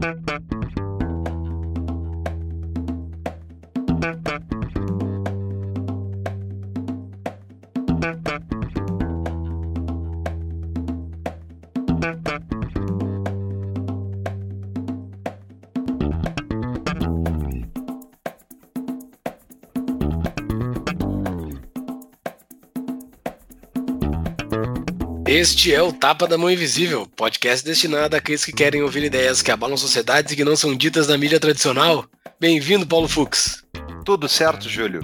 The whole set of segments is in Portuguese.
Thank you. Este é o Tapa da Mão Invisível, podcast destinado àqueles que querem ouvir ideias que abalam sociedades e que não são ditas na mídia tradicional. Bem-vindo, Paulo Fux. Tudo certo, Júlio?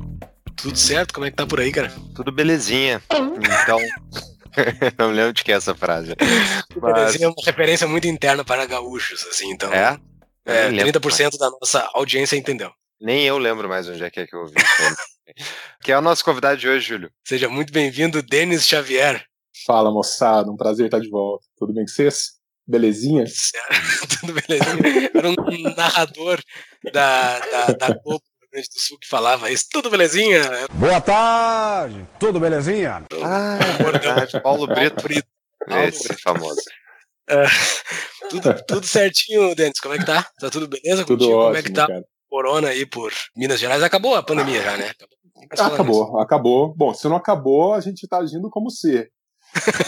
Tudo certo? Como é que tá por aí, cara? Tudo belezinha. Então. não lembro de que é essa frase. Mas... É uma referência muito interna para gaúchos, assim, então. É? É, 30% da nossa audiência entendeu. Nem eu lembro mais onde é que é que eu ouvi. que é o nosso convidado de hoje, Júlio. Seja muito bem-vindo, Denis Xavier. Fala, moçada, um prazer estar de volta. Tudo bem com vocês? Belezinha? Tudo belezinha. Era um narrador da, da, da Globo do Rio Grande do Sul que falava isso. Tudo belezinha? Boa tarde, tudo belezinha? Ah, é verdade. Paulo Brito. Brito. Esse é famoso. Uh, tudo, tudo certinho, Denis. Como é que tá? Tá tudo beleza tudo contigo? Ótimo, Como é que tá? Cara. Corona aí por Minas Gerais. Acabou a pandemia já, né? Acabou, acabou, acabou. Bom, se não acabou, a gente tá agindo como ser.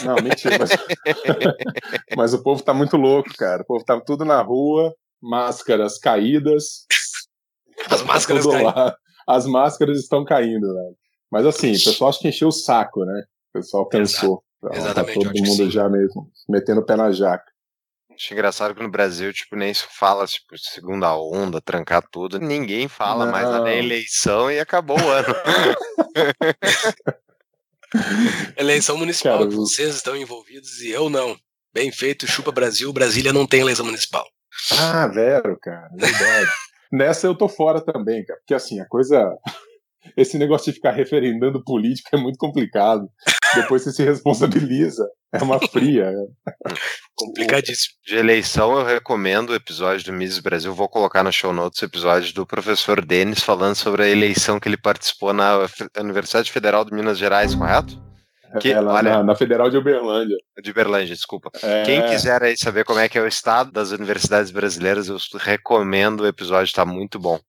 Não, mentira. Mas... mas, o povo tá muito louco, cara. O povo tá tudo na rua, máscaras caídas. As máscaras tá lá. As máscaras estão caindo, velho. Mas assim, o pessoal acho que encheu o saco, né? O pessoal cansou. Então, Exatamente. Tá todo mundo já mesmo metendo o pé na jaca. Acho engraçado que no Brasil, tipo, nem se fala, tipo, segunda onda, trancar tudo. Ninguém fala Não. mais na eleição e acabou o ano. Eleição municipal, Cara, vocês estão envolvidos e eu não. Bem feito, chupa Brasil, Brasília não tem eleição municipal. Ah, Vero, cara, verdade. Nessa eu tô fora também, cara, porque assim, a coisa. Esse negócio de ficar referendando política é muito complicado. Depois você se responsabiliza. É uma fria. Complicadíssimo. De eleição, eu recomendo o episódio do Miss Brasil. Vou colocar no show notes o episódio do professor Denis falando sobre a eleição que ele participou na Universidade Federal de Minas Gerais, correto? Que, Ela, olha, na, na Federal de Uberlândia. de Berlândia, desculpa. É, Quem quiser aí saber como é que é o estado das universidades brasileiras, eu recomendo o episódio, tá muito bom.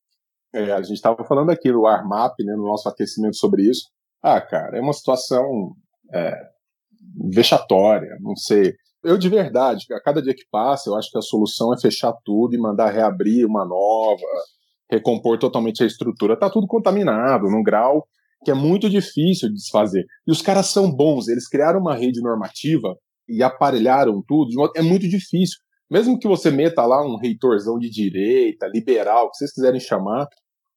é, a gente estava falando aqui no Armap, né, no nosso aquecimento sobre isso. Ah, cara, é uma situação é, vexatória, não sei. Eu, de verdade, a cada dia que passa, eu acho que a solução é fechar tudo e mandar reabrir uma nova, recompor totalmente a estrutura. Tá tudo contaminado, num grau que é muito difícil de desfazer. E os caras são bons, eles criaram uma rede normativa e aparelharam tudo, modo- é muito difícil. Mesmo que você meta lá um reitorzão de direita, liberal, o que vocês quiserem chamar,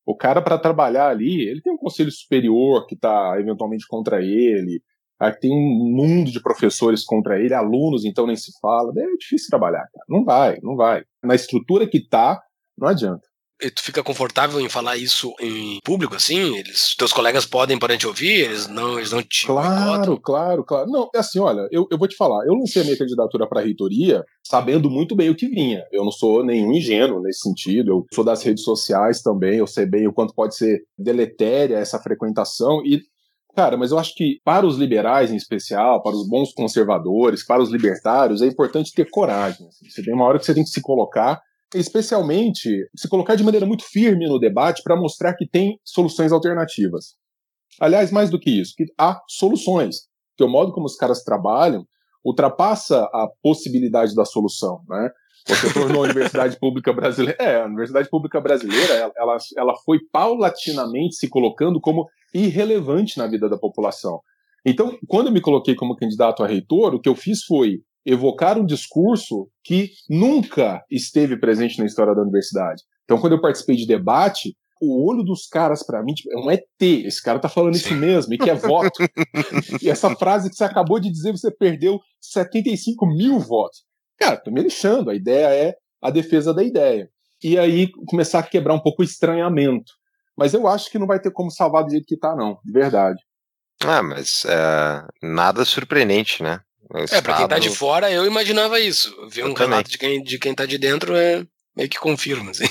o cara para trabalhar ali, ele tem um conselho superior que está eventualmente contra ele, aí tem um mundo de professores contra ele, alunos então nem se fala, é difícil trabalhar, cara. Não vai, não vai. Na estrutura que tá, não adianta. E tu fica confortável em falar isso em público, assim? Eles, teus colegas podem para te ouvir? Eles não, eles não te boicotam? Claro, claro, claro. Não, é assim, olha, eu, eu vou te falar, eu lancei a minha candidatura para a reitoria sabendo muito bem o que vinha. Eu não sou nenhum ingênuo nesse sentido, eu sou das redes sociais também, eu sei bem o quanto pode ser deletéria essa frequentação e Cara, mas eu acho que para os liberais em especial, para os bons conservadores, para os libertários, é importante ter coragem. assim. Você tem uma hora que você tem que se colocar, especialmente se colocar de maneira muito firme no debate para mostrar que tem soluções alternativas. Aliás, mais do que isso, que há soluções. Que o modo como os caras trabalham ultrapassa a possibilidade da solução, né? Você tornou a Universidade Pública Brasileira. É, a Universidade Pública Brasileira, ela- ela, foi paulatinamente se colocando como irrelevante na vida da população. Então, quando eu me coloquei como candidato a reitor, o que eu fiz foi evocar um discurso que nunca esteve presente na história da universidade. Então, quando eu participei de debate, o olho dos caras, pra mim, tipo, é um ET. Esse cara tá falando isso mesmo, e que é voto. e essa frase que você acabou de dizer, você perdeu 75 mil votos. Cara, tô me lixando. A ideia é a defesa da ideia. E aí começar a quebrar um pouco o estranhamento. Mas eu acho que não vai ter como salvar do jeito que tá, não. De verdade. Ah, mas é, nada surpreendente, né? O É, pra quem tá de Estado- fora, eu imaginava isso. Ver Eu um também. relato de quem, de quem tá de dentro é meio que confirma, assim.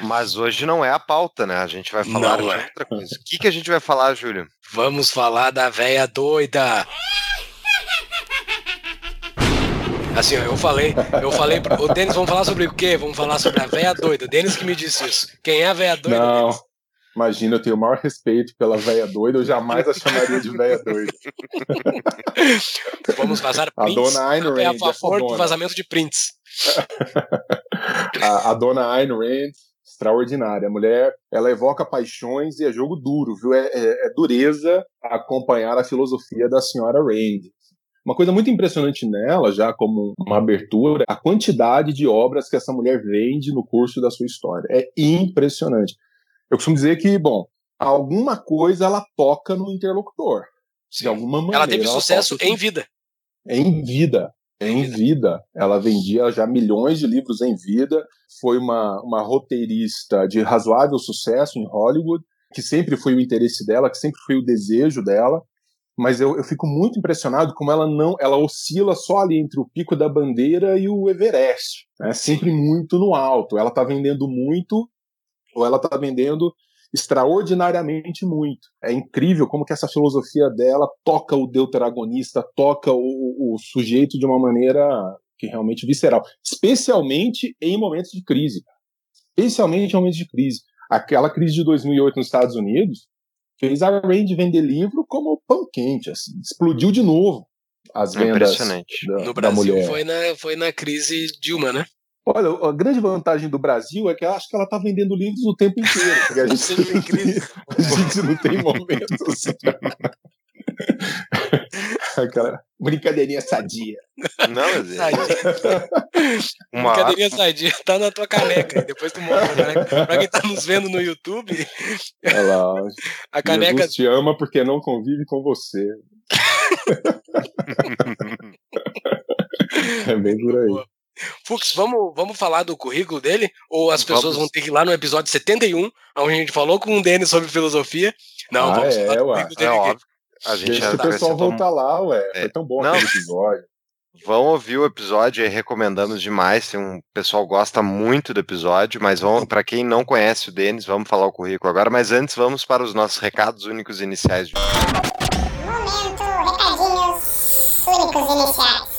Mas hoje não é a pauta, né? A gente vai falar Não de é. outra coisa. O que, que a gente vai falar, Júlio? Vamos falar da véia doida. Assim, eu falei, eu falei, pro- ô Denis, vamos falar sobre o quê? Vamos falar sobre a véia doida. Denis que me disse isso. Quem é a véia doida? Não, Denis? imagina, eu tenho o maior respeito pela véia doida, eu jamais a chamaria de véia doida. Vamos vazar A prints. dona Ayn é a Rand, favor do dona. vazamento de prints. A, a dona Ayn Rand, extraordinária. A mulher, ela evoca paixões e é jogo duro, viu? É, é- é dureza acompanhar a filosofia da senhora Rand. Uma coisa muito impressionante nela, já como uma abertura, a quantidade de obras que essa mulher vende no curso da sua história. É impressionante. Eu costumo dizer que, bom, alguma coisa ela toca no interlocutor. De alguma maneira. Ela teve sucesso toca- em vida. em vida. Em vida. Ela vendia já milhões de livros em vida. Foi uma, uma roteirista de razoável sucesso em Hollywood, que sempre foi o interesse dela, que sempre foi o desejo dela. Mas eu, eu fico muito impressionado como ela não, ela oscila só ali entre o pico da bandeira e o Everest, né? Sempre muito no alto. Ela está vendendo muito ou ela está vendendo extraordinariamente muito. É incrível como que essa filosofia dela toca o deuteragonista, toca o, o sujeito de uma maneira que realmente visceral, especialmente em momentos de crise. Especialmente em momentos de crise. Aquela crise de 2008 nos Estados Unidos fez a Rand vender livro como pão quente, assim, explodiu de novo as vendas Impressionante. da, No da Brasil mulher. foi na, foi na crise Dilma, né? Olha, a grande vantagem do Brasil é que eu acho que ela está vendendo livros o tempo inteiro. Porque a gente, Sempre em crise. a gente não tem momentos. Aquela brincadeirinha sadia. Não, mas é- Sadia. uma Brincadeirinha sadia. Tá na tua caneca. E depois tu mostra caneca. Pra quem tá nos vendo no YouTube, Ela, a caneca Jesus te ama porque não convive com você. É bem por aí. Fux, vamos, vamos falar do currículo dele? Ou as pessoas Vamos. vão ter que ir lá no episódio 71, onde a gente falou com o Denis sobre filosofia? Não, Ah, vamos é, falar do currículo É dele aqui. A gente Deixa já o pessoal acrescentou voltar lá, ué. É. Foi tão bom Não. aquele episódio. Vão ouvir o episódio aí, recomendamos demais. Tem um o pessoal gosta muito do episódio, mas vão para quem não conhece o Denis, vamos falar o currículo agora. Mas antes, vamos para os nossos recados únicos iniciais. de- Momento, recadinhos únicos iniciais.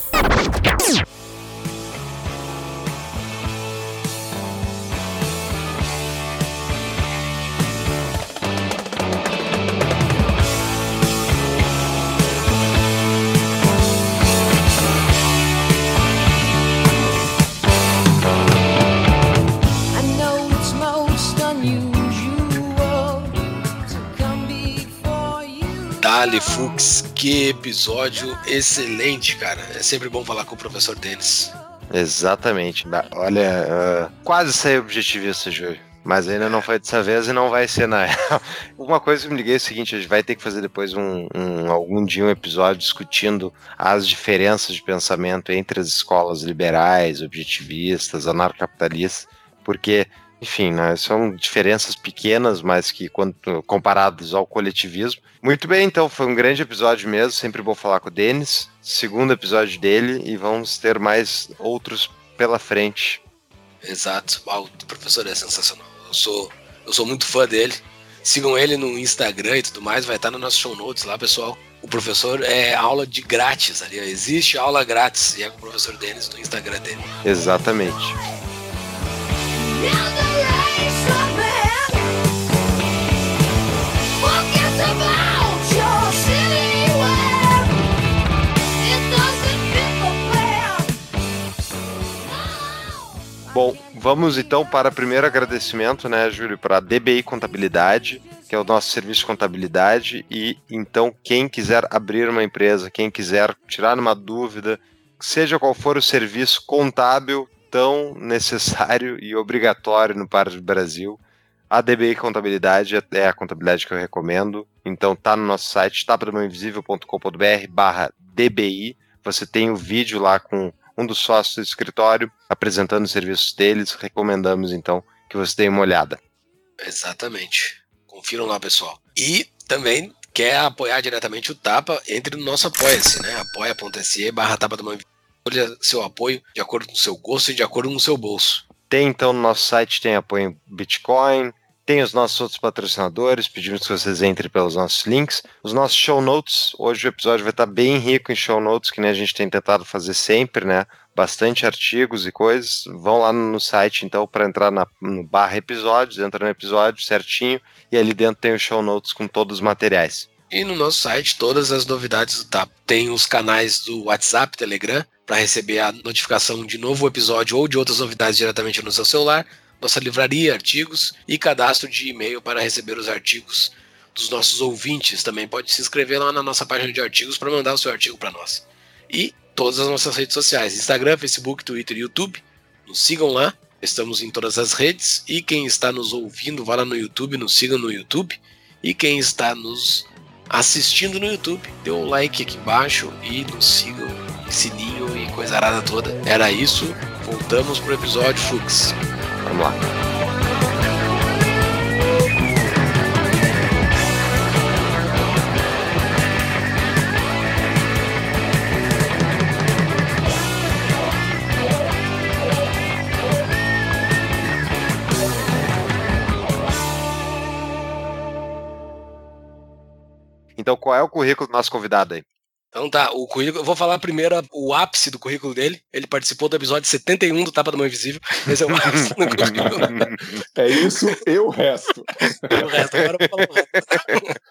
Dali Fux, que episódio excelente, cara. É sempre bom falar com o professor Denis. Exatamente. Olha, ah, quase saí objetivista, Júlio. Mas ainda não foi dessa vez e não vai ser na real. Uma coisa que me liguei é o seguinte: a gente vai ter que fazer depois um, um- algum dia um episódio discutindo as diferenças de pensamento entre as escolas liberais, objetivistas, anarcapitalistas, porque, enfim, né, são diferenças pequenas, mas que quando comparadas ao coletivismo. Muito bem, então foi um grande episódio mesmo. Sempre bom falar com o Denis. Segundo episódio dele e vamos ter mais outros pela frente. Exato. Uau, o professor é sensacional. Eu sou, eu sou muito fã dele. Sigam ele no Instagram e tudo mais, vai estar no nosso show notes lá, pessoal. O professor é aula de grátis ali, existe aula grátis e é com o professor Denis no Instagram dele. Exatamente. Bom, vamos então para o primeiro agradecimento, né, Júlio, para a DBI Contabilidade, que é o nosso serviço de contabilidade. E então, quem quiser abrir uma empresa, quem quiser tirar uma dúvida, seja qual for o serviço contábil tão necessário e obrigatório no Par do Brasil, a DBI Contabilidade é a contabilidade que eu recomendo. Então tá no nosso site, tapadamãoinvisível.com.br barra DBI. Você tem o vídeo lá com um dos sócios do escritório apresentando os serviços deles. Recomendamos então que você dê uma olhada. Exatamente. Confiram lá, pessoal. E também quer apoiar diretamente o Tapa, entre no nosso Apoia-se, né? apoia.se barra Tapa da Mãe. Olha seu apoio de acordo com o seu gosto e de acordo com o seu bolso. Tem então no nosso site tem apoio em Bitcoin, Tem os nossos outros patrocinadores, pedimos que vocês entrem pelos nossos links. Os nossos show notes, hoje o episódio vai estar bem rico em show notes, que nem a gente tem tentado fazer sempre, né? Bastante artigos e coisas. Vão lá no site, então, para entrar na, no barra episódios, entra no episódio certinho, e ali dentro tem os show notes com todos os materiais. E no nosso site, todas as novidades do TAP. Tem os canais do WhatsApp, Telegram, para receber a notificação de novo episódio ou de outras novidades diretamente no seu celular. Nossa livraria, artigos e cadastro de e-mail para receber os artigos dos nossos ouvintes. Também pode se inscrever lá na nossa página de artigos para mandar o seu artigo para nós. E todas as nossas redes sociais: Instagram, Facebook, Twitter e YouTube. Nos sigam lá. Estamos em todas as redes. E quem está nos ouvindo, vá lá no YouTube, nos sigam no YouTube. E quem está nos assistindo no YouTube, dê um like aqui embaixo e nos sigam, sininho e coisa arada toda. Era isso, voltamos pro episódio Fux. Vamos lá. Qual é o currículo do nosso convidado aí? Então tá, o currículo, eu vou falar primeiro o ápice do currículo dele. Ele participou do episódio 71 do Tapa da Mão Invisível. Esse é o ápice do currículo. É isso e o resto. O resto, agora eu vou falar o resto.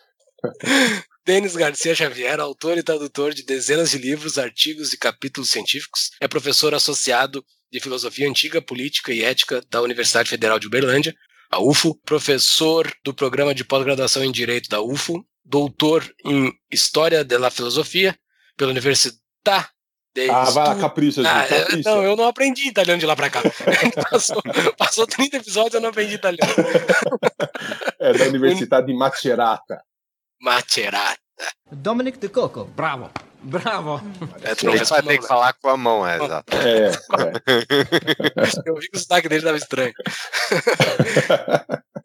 Denis Garcia Xavier, autor e tradutor de dezenas de livros, artigos e capítulos científicos, é professor associado de Filosofia Antiga, Política e Ética da Universidade Federal de Uberlândia, a UFO, professor do programa de pós-graduação em Direito da UFO, doutor em História da Filosofia pela Universidade de Ah, vai lá, capricha, Ah, capricha. não, eu não aprendi italiano de lá pra cá. passou, passou 30 episódios e eu não aprendi italiano. É da Universidade de Macerata. Macerata. Dominic De Coco. Bravo. Bravo. É, tu Tem não que, responde, tem que falar com a mão, é, exato. É, é. Eu vi que o sotaque dele estava estranho.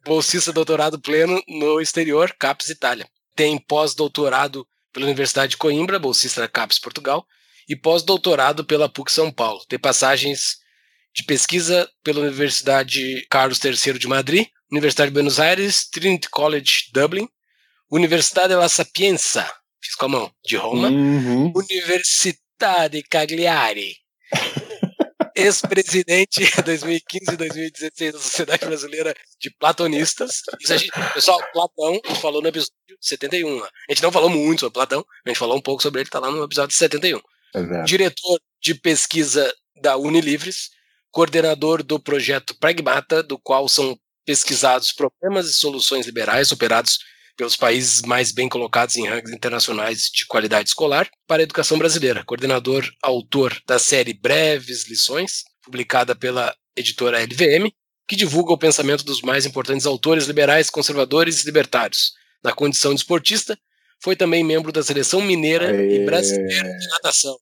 Bolsista doutorado pleno no exterior, CAPES Itália. Tem pós-doutorado pela Universidade de Coimbra, bolsista da CAPES Portugal, e pós-doutorado pela PUC São Paulo. Tem passagens de pesquisa pela Universidade Carlos III de Madrid, Universidade de Buenos Aires, Trinity College Dublin, Universidade La Sapienza, fiz com a mão, de Roma, Uhum. Universidade Cagliari. Ex-presidente 2015 e 2016 da Sociedade Brasileira de Platonistas. Isso a gente, pessoal, Platão, a gente falou no episódio 71. lá. A gente não falou muito sobre Platão, a gente falou um pouco sobre ele, tá lá no episódio 71. É verdade. Diretor de pesquisa da Unilivres, coordenador do projeto Pragmata, do qual são pesquisados problemas e soluções liberais operados pelos países mais bem colocados em rankings internacionais de qualidade escolar para a educação brasileira. Coordenador, autor da série Breves Lições, publicada pela editora LVM, que divulga o pensamento dos mais importantes autores liberais, conservadores e libertários. Na condição de esportista, foi também membro da seleção mineira e É. brasileira de natação.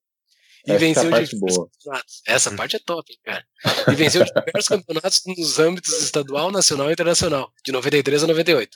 E Essa venceu parte diversos boa. campeonatos. Essa parte é top, hein, cara. E venceu diversos campeonatos nos âmbitos estadual, nacional e internacional, de 93 a 98.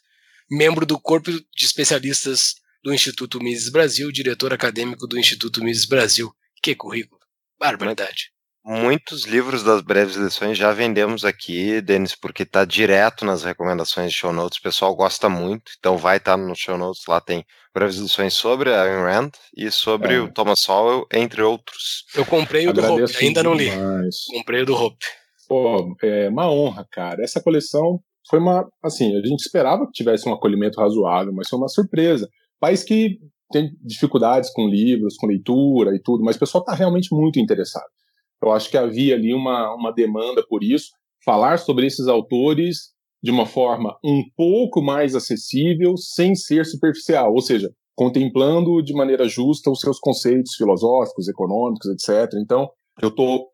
Membro do corpo de especialistas do Instituto Mises Brasil, diretor acadêmico do Instituto Mises Brasil. Que currículo. Barbaridade. Muitos livros das breves lições já vendemos aqui, Denis, porque tá direto nas recomendações de show notes. O pessoal gosta muito, então vai estar no show notes. Lá tem breves lições sobre a Ayn Rand e sobre É. o Thomas Sowell, entre outros. Eu comprei o do Hope, ainda não li. demais. Comprei o do Hope. Pô, é uma honra, cara. Essa coleção foi uma. Assim, a gente esperava que tivesse um acolhimento razoável, mas foi uma surpresa. País que tem dificuldades com livros, com leitura e tudo, mas o pessoal está realmente muito interessado. Eu acho que havia ali uma, uma demanda por isso. Falar sobre esses autores de uma forma um pouco mais acessível, sem ser superficial, ou seja, contemplando de maneira justa os seus conceitos filosóficos, econômicos, etc. Então, eu estou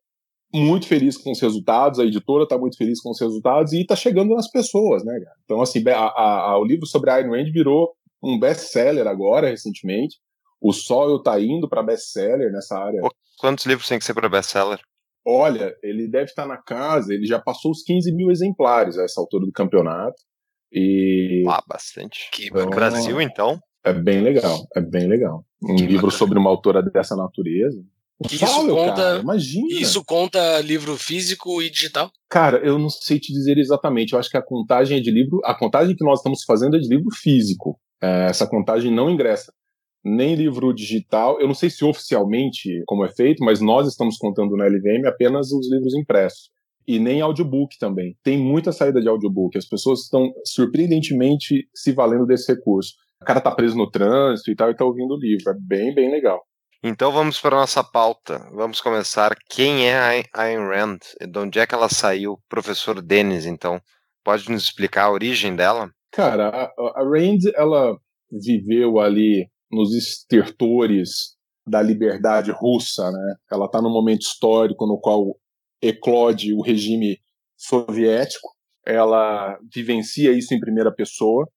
muito feliz com os resultados, a editora está muito feliz com os resultados e está chegando nas pessoas, né, cara? Então, assim, a- a- a- o livro sobre a Ayn Rand virou um best-seller agora, recentemente. O Soil está indo para best-seller nessa área. Quantos livros tem que ser para best-seller? Olha, ele deve estar na casa, ele já passou os 15 mil exemplares a essa altura do campeonato. E Ah, bastante. Que Então, No Brasil, então. é bem legal, é bem legal. Um Que livro bacana. sobre uma autora dessa natureza. Isso conta- cara, imagina. Isso conta livro físico e digital? Cara, eu não sei te dizer exatamente. Eu acho que a contagem é de livro. A contagem que nós estamos fazendo é de livro físico. É, essa contagem não ingressa nem livro digital. Eu não sei se oficialmente como é feito, mas nós estamos contando na LVM apenas os livros impressos. E nem audiobook também. Tem muita saída de audiobook. As pessoas estão surpreendentemente se valendo desse recurso. O cara tá preso no trânsito e tal e tá ouvindo o livro. É bem, bem legal. Então vamos para a nossa pauta. Vamos começar. Quem é a Ayn Rand? De onde é que ela saiu? Professor Denis, então. Pode nos explicar a origem dela? Cara, a, a Rand, ela viveu ali nos estertores da liberdade russa, né? Ela está num momento histórico no qual eclode o regime soviético. Ela vivencia isso em primeira pessoa.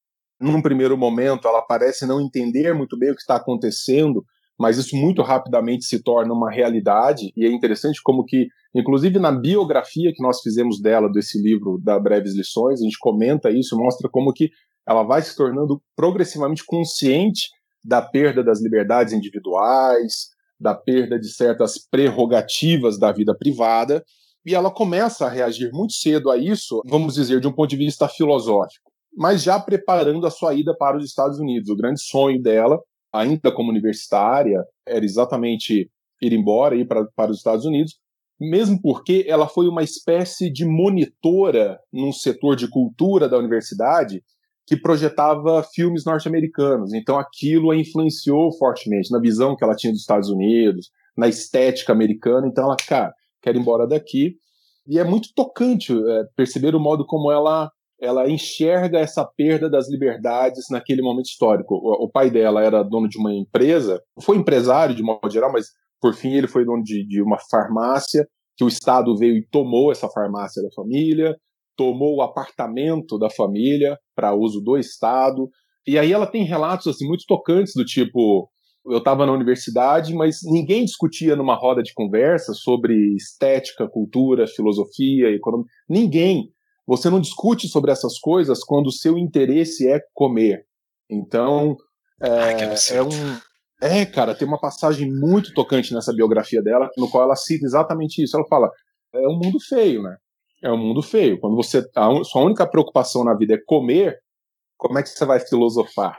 Num primeiro momento, ela parece não entender muito bem o que está acontecendo, mas isso muito rapidamente se torna uma realidade. E é interessante como que, inclusive na biografia que nós fizemos dela desse livro da Breves Lições, a gente comenta isso, mostra como que ela vai se tornando progressivamente consciente da perda das liberdades individuais, da perda de certas prerrogativas da vida privada, e ela começa a reagir muito cedo a isso, vamos dizer, de um ponto de vista filosófico, mas já preparando a sua ida para os Estados Unidos. O grande sonho dela, ainda como universitária, era exatamente ir embora, ir para, para os Estados Unidos, mesmo porque ela foi uma espécie de monitora num setor de cultura da universidade que projetava filmes norte-americanos. Então aquilo a influenciou fortemente na visão que ela tinha dos Estados Unidos, na estética americana. Então ela, cara, quer ir embora daqui. E é muito tocante é, perceber o modo como ela ela enxerga essa perda das liberdades naquele momento histórico. O, o pai dela era dono de uma empresa, foi empresário de modo geral, mas por fim ele foi dono de, de uma farmácia, que o Estado veio e tomou essa farmácia da família, tomou o apartamento da família para uso do Estado. E aí ela tem relatos assim muito tocantes do tipo, eu estava na universidade, mas ninguém discutia numa roda de conversa sobre estética, cultura, filosofia, economia. Ninguém. Você não discute sobre essas coisas quando o seu interesse é comer. Então, é, é um. É, cara, tem uma passagem muito tocante nessa biografia dela, no qual ela cita exatamente isso. Ela fala: é um mundo feio, né? É um mundo feio. Quando você a un- sua única preocupação na vida é comer, como é que você vai filosofar?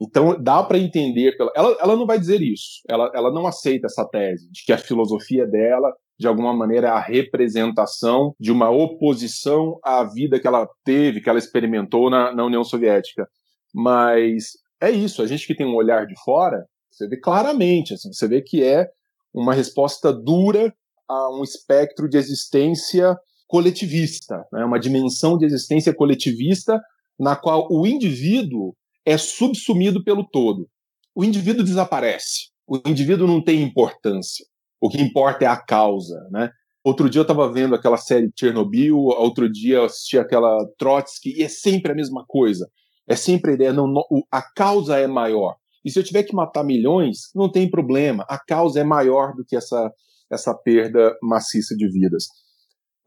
Então dá para entender pela ela, ela não vai dizer isso. Ela, ela não aceita essa tese de que a filosofia dela de alguma maneira a representação de uma oposição à vida que ela teve, que ela experimentou na, na União Soviética. Mas é isso. A gente que tem um olhar de fora, você vê claramente, assim, você vê que é uma resposta dura a um espectro de existência coletivista, né? uma dimensão de existência coletivista na qual o indivíduo é subsumido pelo todo. O indivíduo desaparece. O indivíduo não tem importância. O que importa é a causa, né? Outro dia eu estava vendo aquela série Chernobyl, outro dia eu assisti aquela Trotsky, e é sempre a mesma coisa. É sempre a ideia, não, não, a causa é maior. E se eu tiver que matar milhões, não tem problema. A causa é maior do que essa, essa perda maciça de vidas.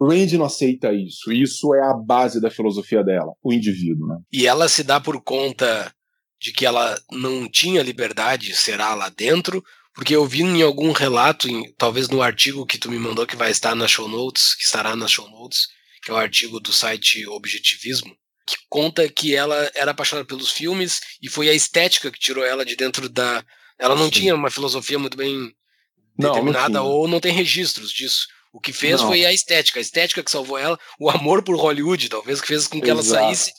Rand não aceita isso. Isso é a base da filosofia dela, o indivíduo. Né? E ela se dá por conta de que ela não tinha liberdade de será lá dentro, porque eu vi em algum relato, em- talvez no artigo que tu me mandou, que vai estar nas show notes, que estará nas show notes, que é o artigo do site Objetivismo, que conta que ela era apaixonada pelos filmes e foi a estética que tirou ela de dentro da. Ela não Sim. tinha uma filosofia muito bem Não, não determinada tinha. ou não tem registros disso. O que fez Não. foi a estética, a estética que salvou ela, o amor por Hollywood, talvez que fez com que ela Exato. saísse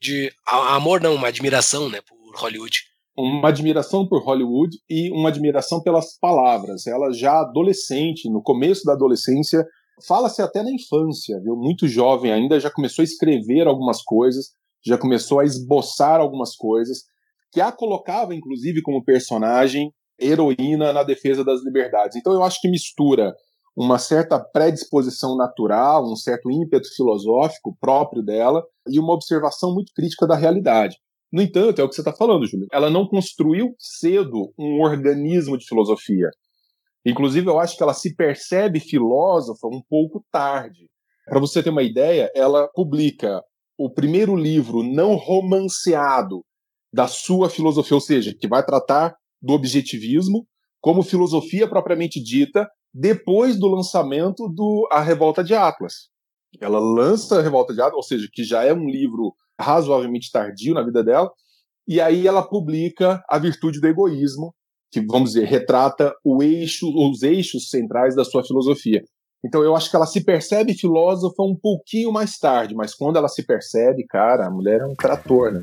de a- amor não, uma admiração, né, por Hollywood. Uma admiração por Hollywood e uma admiração pelas palavras. Ela já adolescente, no começo da adolescência, fala-se até na infância, viu? Muito jovem ainda, já começou a escrever algumas coisas, já começou a esboçar algumas coisas, que a colocava, inclusive, como personagem heroína na defesa das liberdades. Então eu acho que mistura uma certa predisposição natural, um certo ímpeto filosófico próprio dela e uma observação muito crítica da realidade. No entanto, é o que você está falando, Júlio. Ela não construiu cedo um organismo de filosofia. Inclusive, eu acho que ela se percebe filósofa um pouco tarde. Para você ter uma ideia, ela publica o primeiro livro não romanceado da sua filosofia, ou seja, que vai tratar do objetivismo como filosofia propriamente dita, depois do lançamento do A Revolta de Atlas. Ela lança A Revolta de Atlas, ou seja, que já é um livro razoavelmente tardio na vida dela, e aí ela publica A Virtude do Egoísmo, que, vamos dizer, retrata eixo, os eixos centrais da sua filosofia. Então eu acho que ela se percebe filósofa um pouquinho mais tarde, mas quando ela se percebe, cara, a mulher é um trator, né?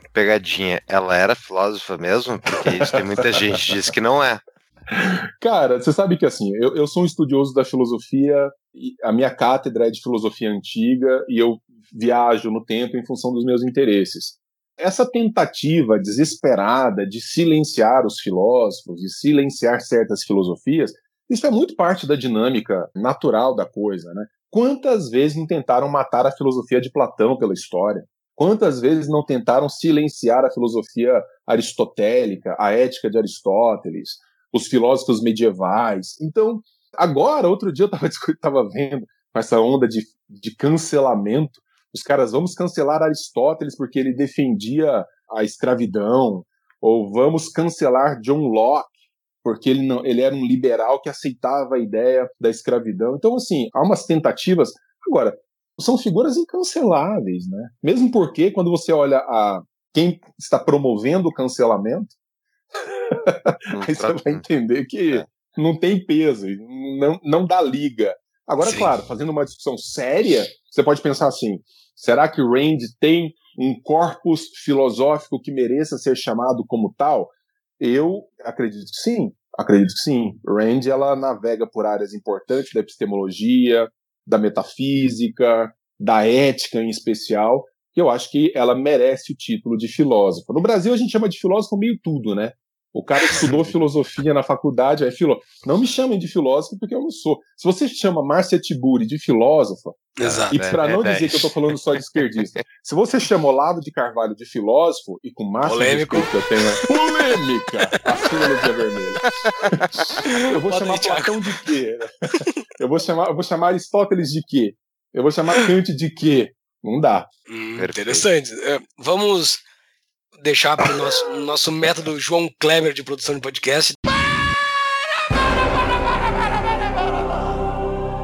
pegadinha. Ela era filósofa mesmo? Porque isso tem muita gente que diz que não é. Cara, você sabe que assim, eu, eu sou um estudioso da filosofia, a minha cátedra é de filosofia antiga e eu viajo no tempo em função dos meus interesses. Essa tentativa desesperada de silenciar os filósofos, de silenciar certas filosofias, isso é muito parte da dinâmica natural da coisa, né? Quantas vezes tentaram matar a filosofia de Platão pela história? Quantas vezes não tentaram silenciar a filosofia aristotélica, a ética de Aristóteles, os filósofos medievais? Então, agora, outro dia eu estava vendo com essa onda de, de cancelamento, os caras, vamos cancelar Aristóteles porque ele defendia a escravidão, ou vamos cancelar John Locke porque ele, não, ele era um liberal que aceitava a ideia da escravidão. Então, assim, há umas tentativas. Agora, são figuras incanceláveis, né? Mesmo porque, quando você olha a quem está promovendo o cancelamento, aí você vai entender que É. não tem peso, não, não dá liga. Agora, Sim. claro, fazendo uma discussão séria, você pode pensar assim: será que Rand tem um corpus filosófico que mereça ser chamado como tal? Eu acredito que sim, acredito que sim. Rand ela navega por áreas importantes da epistemologia, da metafísica, da ética em especial, e eu acho que ela merece o título de filósofa. No Brasil a gente chama de filósofo meio tudo, né? O cara que estudou filosofia na faculdade é filósofo. Não me chamem de filósofo porque eu não sou. Se você chama Márcia Tiburi de filósofa, Exato. e é para não verdade. dizer que eu estou falando só de esquerdista, se você chama Olavo de Carvalho de filósofo e com máximo Polêmico. que eu tenho, é polêmica, acima do dia vermelho. Eu vou chamar. Platão de quê? Eu vou chamar, eu vou chamar Aristóteles de quê? Eu vou chamar Kant de quê? Não dá. Hum, interessante. É, vamos deixar para o nosso, nosso método João Kleber de produção de podcast.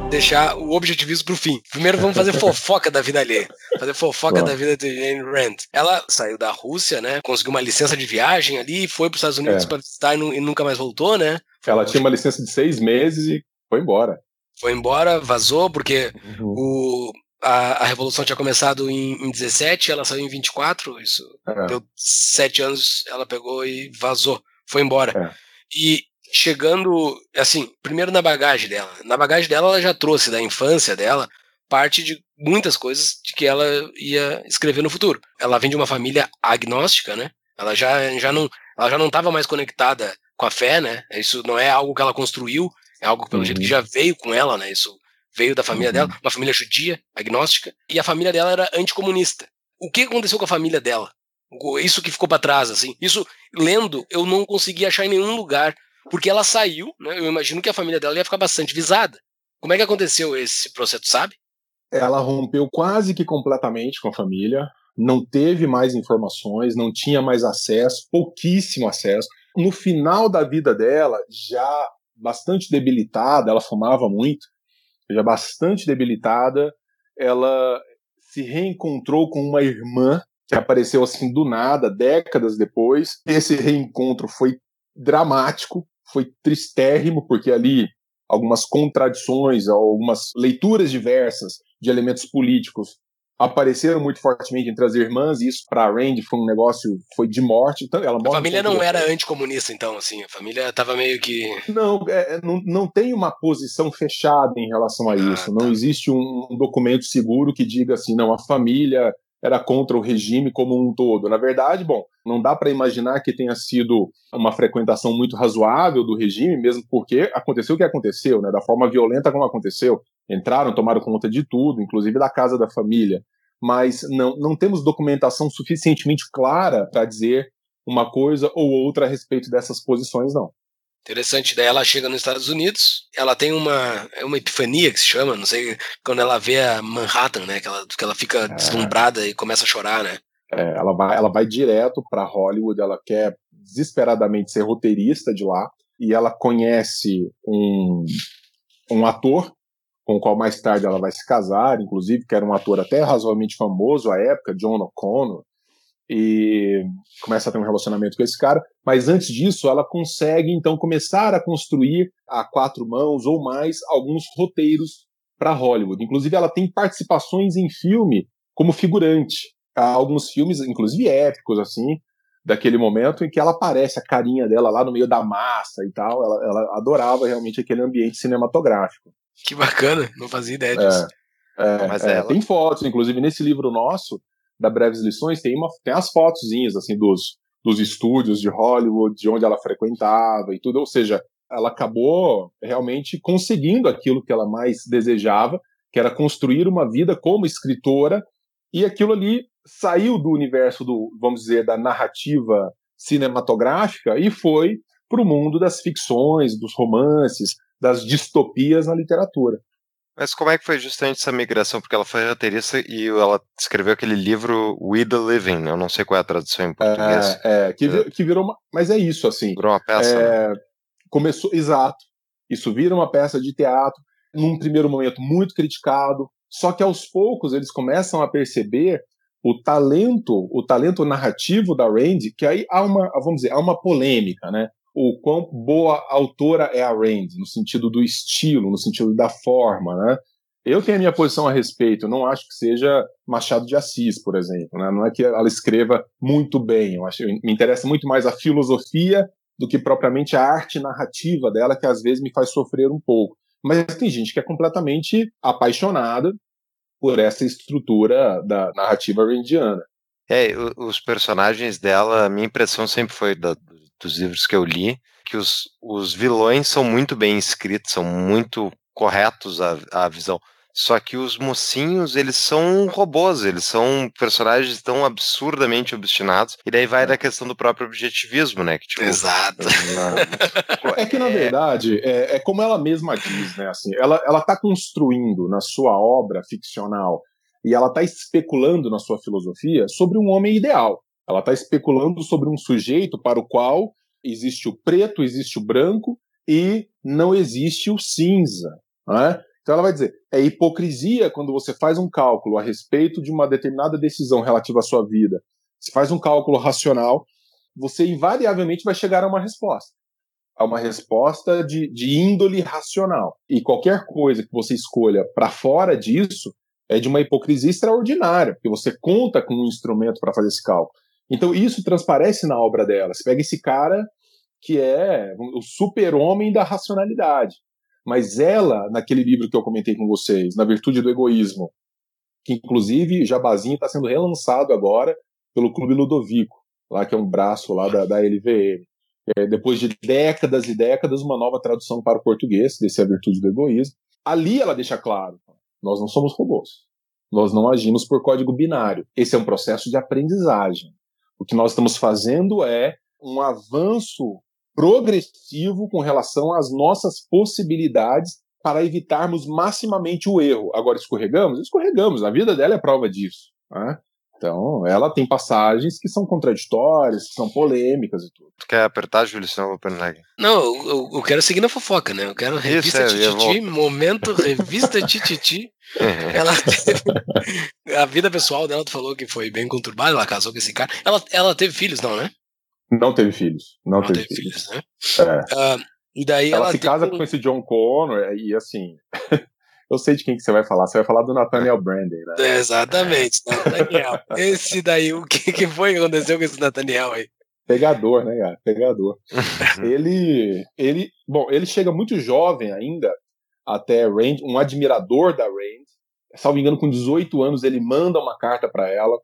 Deixar o objetivismo pro fim. Primeiro vamos fazer fofoca da vida alheia. Fazer fofoca Vamos. da vida de Jane Rand. Ela saiu da Rússia, né? Conseguiu uma licença de viagem ali, foi para os Estados Unidos É. para visitar e, e nunca mais voltou, né? Ela tinha uma licença de seis meses e foi embora. Foi embora, vazou, porque Uhum. o, a, a Revolução tinha começado em, em 17, ela saiu em 24, isso É. deu sete anos, ela pegou e vazou, foi embora. É. E chegando, assim, primeiro na bagagem dela. Na bagagem dela, ela já trouxe da infância dela parte de muitas coisas de que ela ia escrever no futuro. Ela vem de uma família agnóstica, né? Ela já, já não ela já não estava mais conectada com a fé, né? Isso não é algo que ela construiu, é algo pelo Uhum. jeito que já veio com ela, né? Isso veio da família Uhum. dela, uma família judia, agnóstica, e a família dela era anticomunista. O que aconteceu com a família dela? Isso que ficou pra trás, assim. Isso, lendo, eu não consegui achar em nenhum lugar, porque ela saiu, né? Eu imagino que a família dela ia ficar bastante visada. Como é que aconteceu esse processo, sabe? Ela rompeu quase que completamente com a família, não teve mais informações, não tinha mais acesso, pouquíssimo acesso. No final da vida dela, já bastante debilitada, ela fumava muito, já bastante debilitada, ela se reencontrou com uma irmã que apareceu assim do nada, décadas depois. Esse reencontro foi dramático, foi tristérrimo, porque ali algumas contradições, algumas leituras diversas de elementos políticos apareceram muito fortemente entre as irmãs, e isso para Rand foi um negócio, foi de morte. Então, ela A família não era anticomunista, então, assim. A família tava meio que. Não, é, não, não tem uma posição fechada em relação a Ah, isso. Não tá. existe um, um documento seguro que diga assim, não, a família era contra o regime como um todo. Na verdade, bom, não dá para imaginar que tenha sido uma frequentação muito razoável do regime, mesmo porque aconteceu o que aconteceu, né, da forma violenta como aconteceu. Entraram, tomaram conta de tudo, inclusive da casa da família. Mas não, não temos documentação suficientemente clara para dizer uma coisa ou outra a respeito dessas posições, não. Interessante, daí ela chega nos Estados Unidos, ela tem uma, é uma epifania que se chama, não sei, quando ela vê a Manhattan, né, que ela, que ela fica deslumbrada e começa a chorar, né? É, ela, vai, ela vai direto para Hollywood, ela quer desesperadamente ser roteirista de lá, e ela conhece um, um ator com o qual mais tarde ela vai se casar, inclusive, que era um ator até razoavelmente famoso à época, John O'Connor, e começa a ter um relacionamento com esse cara, mas antes disso ela consegue então começar a construir a quatro mãos ou mais alguns roteiros para Hollywood. Inclusive ela tem participações em filme como figurante. Há alguns filmes, inclusive épicos assim, daquele momento em que ela aparece a carinha dela lá no meio da massa e tal. Ela, ela adorava realmente aquele ambiente cinematográfico. Que bacana, não fazia ideia disso. É, Mas é, ela- Tem fotos, inclusive nesse livro nosso, da Breves Lições, tem, uma, tem as fotozinhas assim, dos, dos estúdios de Hollywood, de onde ela frequentava e tudo. Ou seja, ela acabou realmente conseguindo aquilo que ela mais desejava, que era construir uma vida como escritora, e aquilo ali saiu do universo do, vamos dizer, da narrativa cinematográfica e foi para o mundo das ficções, dos romances, das distopias na literatura. Mas como é que foi justamente essa migração? Porque ela foi roteirista e ela escreveu aquele livro We the Living. Eu não sei qual é a tradução em português. É, é, que, vi- que virou uma. Mas é isso, assim. Virou uma peça. né? É, começou, exato. Isso vira uma peça de teatro, num primeiro momento muito criticado, só que aos poucos eles começam a perceber o talento, o talento narrativo da Randy, que aí há uma, vamos dizer, há uma polêmica, né? O quão boa autora é a Randy, no sentido do estilo, no sentido da forma, né? Eu tenho a minha posição a respeito, eu não acho que seja Machado de Assis, por exemplo, né? Não é que ela escreva muito bem, eu acho, me interessa muito mais a filosofia do que propriamente a arte narrativa dela, que às vezes me faz sofrer um pouco. Mas tem gente que é completamente apaixonada por essa estrutura da narrativa randiana. É, os personagens dela, a minha impressão sempre foi da- dos livros que eu li, que os, os vilões são muito bem escritos, são muito corretos à, à visão. Só que os mocinhos, eles são robôs, eles são personagens tão absurdamente obstinados. E daí vai da questão do próprio objetivismo, né? Que, tipo, Exato. É que, na verdade, é, é como ela mesma diz, né? Assim, ela, ela tá construindo na sua obra ficcional e ela está especulando na sua filosofia sobre um homem ideal. Ela está especulando sobre um sujeito para o qual existe o preto, existe o branco e não existe o cinza. Né? Então ela vai dizer: é hipocrisia quando você faz um cálculo a respeito de uma determinada decisão relativa à sua vida. Você faz um cálculo racional, você invariavelmente vai chegar a uma resposta. A uma resposta de, de índole racional. E qualquer coisa que você escolha para fora disso é de uma hipocrisia extraordinária, porque você conta com um instrumento para fazer esse cálculo. Então isso transparece na obra dela. Você pega esse cara que é o super-homem da racionalidade. Mas ela, naquele livro que eu comentei com vocês, Na Virtude do Egoísmo, que inclusive Jabazinho está sendo relançado agora pelo Clube Ludovico, lá que é um braço lá da, da LVM. É, depois de décadas e décadas, uma nova tradução para o português desse A Virtude do Egoísmo. Ali ela deixa claro: nós não somos robôs. Nós não agimos por código binário. Esse é um processo de aprendizagem. O que nós estamos fazendo é um avanço progressivo com relação às nossas possibilidades para evitarmos maximamente o erro. Agora, escorregamos? Escorregamos. A vida dela é prova disso. Né? Então, ela tem passagens que são contraditórias, que são polêmicas e tudo. Tu quer apertar, Júlio, senão eu vou perguntar. Não, eu, eu- quero seguir na fofoca, né? Eu quero revista é, eu ia Tititi, momento revista Tititi. É. Ela teve- a vida pessoal dela, tu falou que foi bem conturbada, ela casou com esse cara. Ela, ela teve filhos, não, né? Não teve filhos. Não, Não teve, teve filhos. filhos, né? É. Ah, e daí Ela, ela, se teve casa um- com esse John Connor e assim. eu sei de quem que você vai falar. Você vai falar do Nathaniel Brandon, né? Exatamente, Nathaniel. Esse daí, o que, que foi que aconteceu com esse Nathaniel aí? Pegador, né, cara? Pegador. ele, ele, bom, ele chega muito jovem ainda até Rand, um admirador da Rand. Salvo engano, com 18 anos, ele manda uma carta para ela,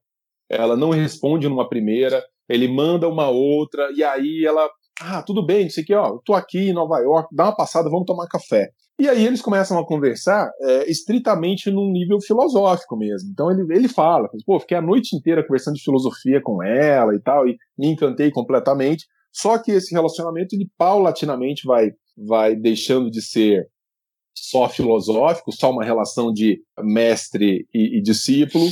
ela não responde numa primeira, ele manda uma outra, e aí ela, ah, tudo bem, não sei o que, ó, eu tô aqui em Nova York, dá uma passada, vamos tomar café. E aí eles começam a conversar é, estritamente num nível filosófico mesmo. Então ele, ele fala, pô, fiquei a noite inteira conversando de filosofia com ela e tal, e me encantei completamente. Só que esse relacionamento, ele paulatinamente vai, vai deixando de ser só filosófico, só uma relação de mestre e, e discípulo,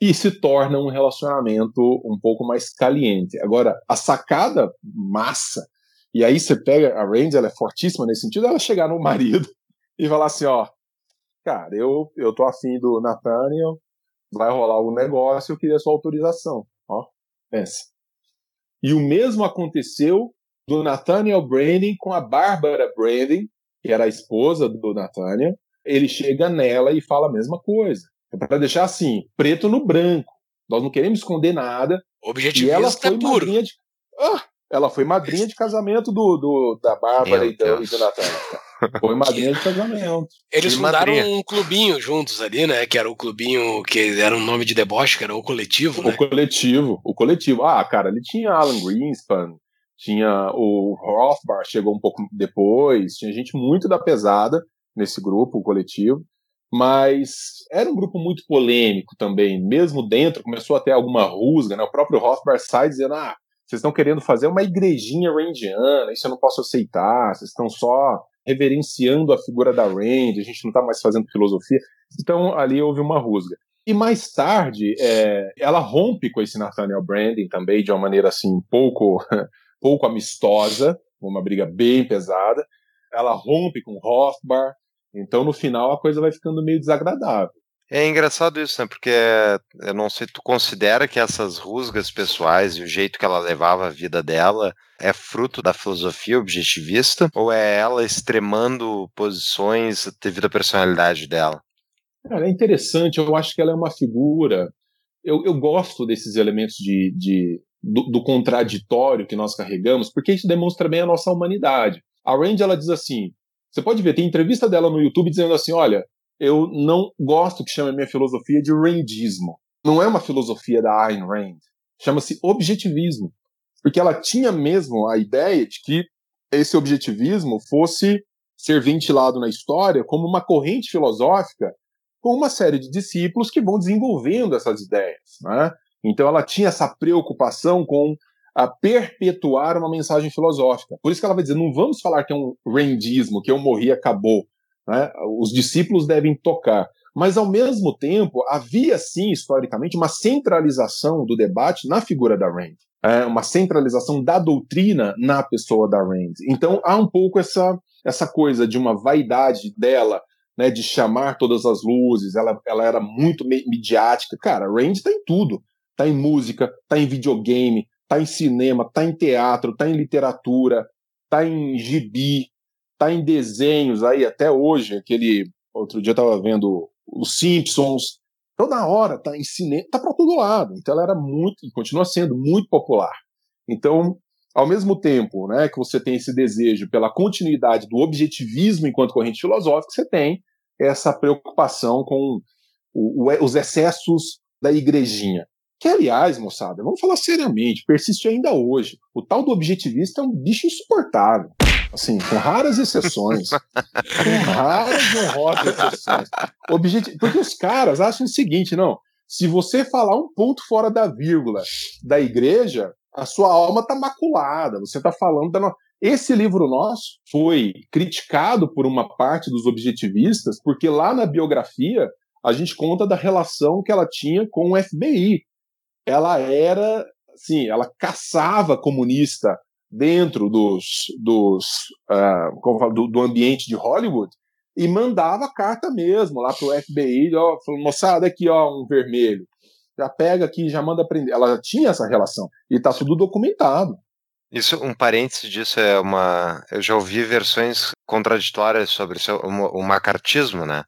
e se torna um relacionamento um pouco mais caliente. Agora, a sacada massa, e aí você pega, a Randy, ela é fortíssima nesse sentido, ela chegar no marido e falar assim, ó, cara, eu, eu tô afim do Nathaniel, vai rolar o negócio, eu queria sua autorização, ó, pensa. E o mesmo aconteceu do Nathaniel Branding com a Bárbara Branding, que era a esposa do Nathaniel, ele chega nela e fala a mesma coisa. Para deixar assim, preto no branco. Nós não queremos esconder nada. E ela Objetivismo foi puro. madrinha de. Ah, ela foi madrinha de casamento do, do- da Bárbara e do, e do Nathaniel. Foi madrinha de casamento. Eles Que fundaram madrinha. um clubinho juntos ali, né? Que era o clubinho que era um nome de deboche, que era o coletivo, né? O coletivo, o coletivo. Ah, cara, ele tinha Alan Greenspan, tinha o Rothbard, chegou um pouco depois, tinha gente muito da pesada nesse grupo, o coletivo, mas era um grupo muito polêmico também, mesmo dentro, começou a ter alguma rusga, né? O próprio Rothbard sai dizendo, ah, vocês estão querendo fazer uma igrejinha randiana, isso eu não posso aceitar, vocês estão só reverenciando a figura da Rand, a gente não está mais fazendo filosofia. Então ali houve uma rusga. E mais tarde, é, ela rompe com esse Nathaniel Branding também de uma maneira assim pouco, pouco amistosa, uma briga bem pesada. Ela rompe com Rothbard. Então no final a coisa vai ficando meio desagradável. É engraçado isso, né? Porque eu não sei, tu considera que essas rusgas pessoais e o jeito que ela levava a vida dela é fruto da filosofia objetivista ou é ela extremando posições devido à personalidade dela? Cara, é interessante, eu acho que ela é uma figura. Eu, eu gosto desses elementos de, de do, do contraditório que nós carregamos, porque isso demonstra bem a nossa humanidade. A Randy ela diz assim: você pode ver, tem entrevista dela no YouTube dizendo assim: olha, eu não gosto que chame a minha filosofia de Randismo. Não é uma filosofia da Ayn Rand. Chama-se objetivismo. Porque ela tinha mesmo a ideia de que esse objetivismo fosse ser ventilado na história como uma corrente filosófica com uma série de discípulos que vão desenvolvendo essas ideias. Né? Então ela tinha essa preocupação com a perpetuar uma mensagem filosófica. Por isso que ela vai dizer, não vamos falar que é um rendismo, que eu morri acabou. Né? Os discípulos devem tocar. Mas, ao mesmo tempo, havia, sim, historicamente, uma centralização do debate na figura da Rand. É, uma centralização da doutrina na pessoa da Rand. Então, há um pouco essa, essa coisa de uma vaidade dela né, de chamar todas as luzes, ela, ela era muito midiática. Cara, a Range tá em tudo. Tá em música, tá em videogame, tá em cinema, tá em teatro, tá em literatura, tá em gibi, tá em desenhos aí até hoje. Aquele outro dia eu tava vendo os Simpsons. Toda hora tá em cinema, tá para todo lado. Então ela era muito, e continua sendo muito popular. Então, ao mesmo tempo, né, que você tem esse desejo pela continuidade do objetivismo enquanto corrente filosófica, você tem essa preocupação com o- o- os excessos da igrejinha. Que, aliás, moçada, vamos falar seriamente, persiste ainda hoje. O tal do objetivista é um bicho insuportável. Assim, com raras exceções. com raras e honrosas exceções. Objeti- Porque os caras acham o seguinte, não. Se você falar um ponto fora da vírgula da igreja, a sua alma está maculada. Você está falando da. no- Esse livro nosso foi criticado por uma parte dos objetivistas, porque lá na biografia a gente conta da relação que ela tinha com o FBI. Ela era, assim, ela caçava comunista dentro dos, dos ah, como falo, do, do ambiente de Hollywood e mandava carta mesmo lá pro FBI, ó, falou, moçada, aqui ó, um vermelho. Já pega aqui, já manda prender. Ela já tinha essa relação e tá tudo documentado. Isso, um parêntese disso é uma. Eu já ouvi versões contraditórias sobre isso, o, o macartismo, né?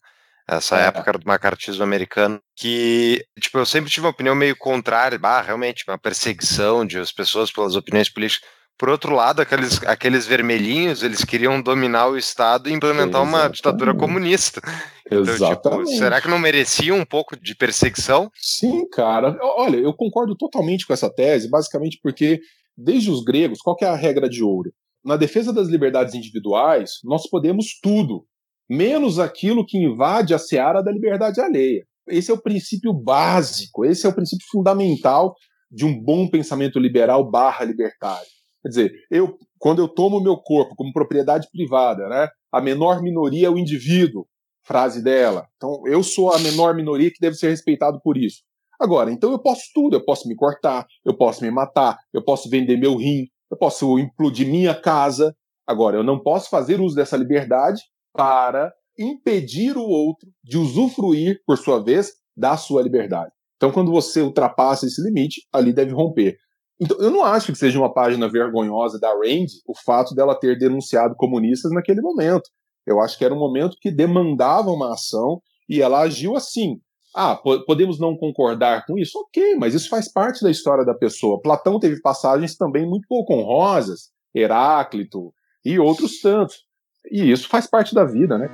Essa É. época do macartismo americano, que, tipo, eu sempre tive uma opinião meio contrária, bah, realmente, uma perseguição de as pessoas pelas opiniões políticas. Por outro lado, aqueles, aqueles vermelhinhos, eles queriam dominar o Estado e implementar uma Exatamente. ditadura comunista. Então, tipo, Exatamente. será que não merecia um pouco de perseguição? Sim, cara. Olha, eu concordo totalmente com essa tese, basicamente porque, desde os gregos, qual é a regra de ouro? Na defesa das liberdades individuais, nós podemos tudo, menos aquilo que invade a seara da liberdade alheia. Esse é o princípio básico, esse é o princípio fundamental de um bom pensamento liberal barra libertário. Quer dizer, eu, quando eu tomo o meu corpo como propriedade privada, né, a menor minoria é o indivíduo, frase dela. Então, eu sou a menor minoria que deve ser respeitado por isso. Agora, então eu posso tudo, eu posso me cortar, eu posso me matar, eu posso vender meu rim, eu posso implodir minha casa. Agora, eu não posso fazer uso dessa liberdade para impedir o outro de usufruir, por sua vez, da sua liberdade. Então, quando você ultrapassa esse limite, ali deve romper. Então, eu não acho que seja uma página vergonhosa da Rand o fato dela ter denunciado comunistas naquele momento. Eu acho que era um momento que demandava uma ação e ela agiu assim. Ah, po- podemos não concordar com isso? Ok, mas isso faz parte da história da pessoa. Platão teve passagens também muito pouco honrosas, Heráclito e outros tantos. E isso faz parte da vida, né?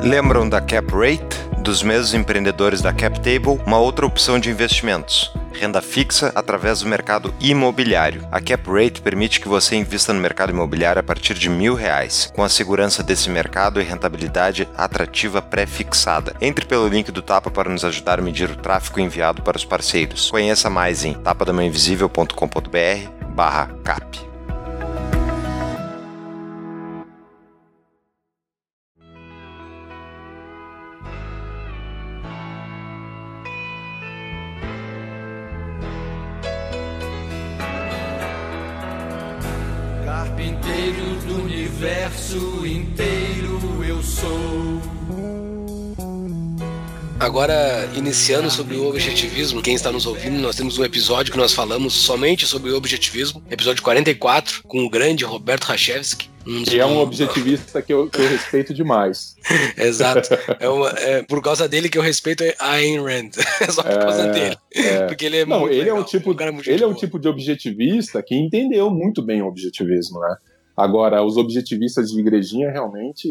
Lembram da Cap Rate? Dos mesmos empreendedores da Cap Table, uma outra opção de investimentos. Renda fixa através do mercado imobiliário. A Cap Rate permite que você invista no mercado imobiliário a partir de mil reais, com a segurança desse mercado e rentabilidade atrativa pré-fixada. Entre pelo link do Tapa para nos ajudar a medir o tráfego enviado para os parceiros. Conheça mais em tapadamainvisível.com.br barra cap. Universo inteiro eu sou. Agora, iniciando sobre o objetivismo, quem está nos ouvindo, nós temos um episódio que nós falamos somente sobre o objetivismo, episódio 44, com o grande Roberto Rachevski. Um Que é um objetivista que eu, que eu respeito demais. Exato. É, uma- é por causa dele que eu respeito a Ayn Rand. É só por causa É, dele. é. Porque ele é Não, muito ele é legal, um tipo, cara muito ele é um gente tipo de objetivista que entendeu muito bem o objetivismo, né? Agora, os objetivistas de igrejinha realmente,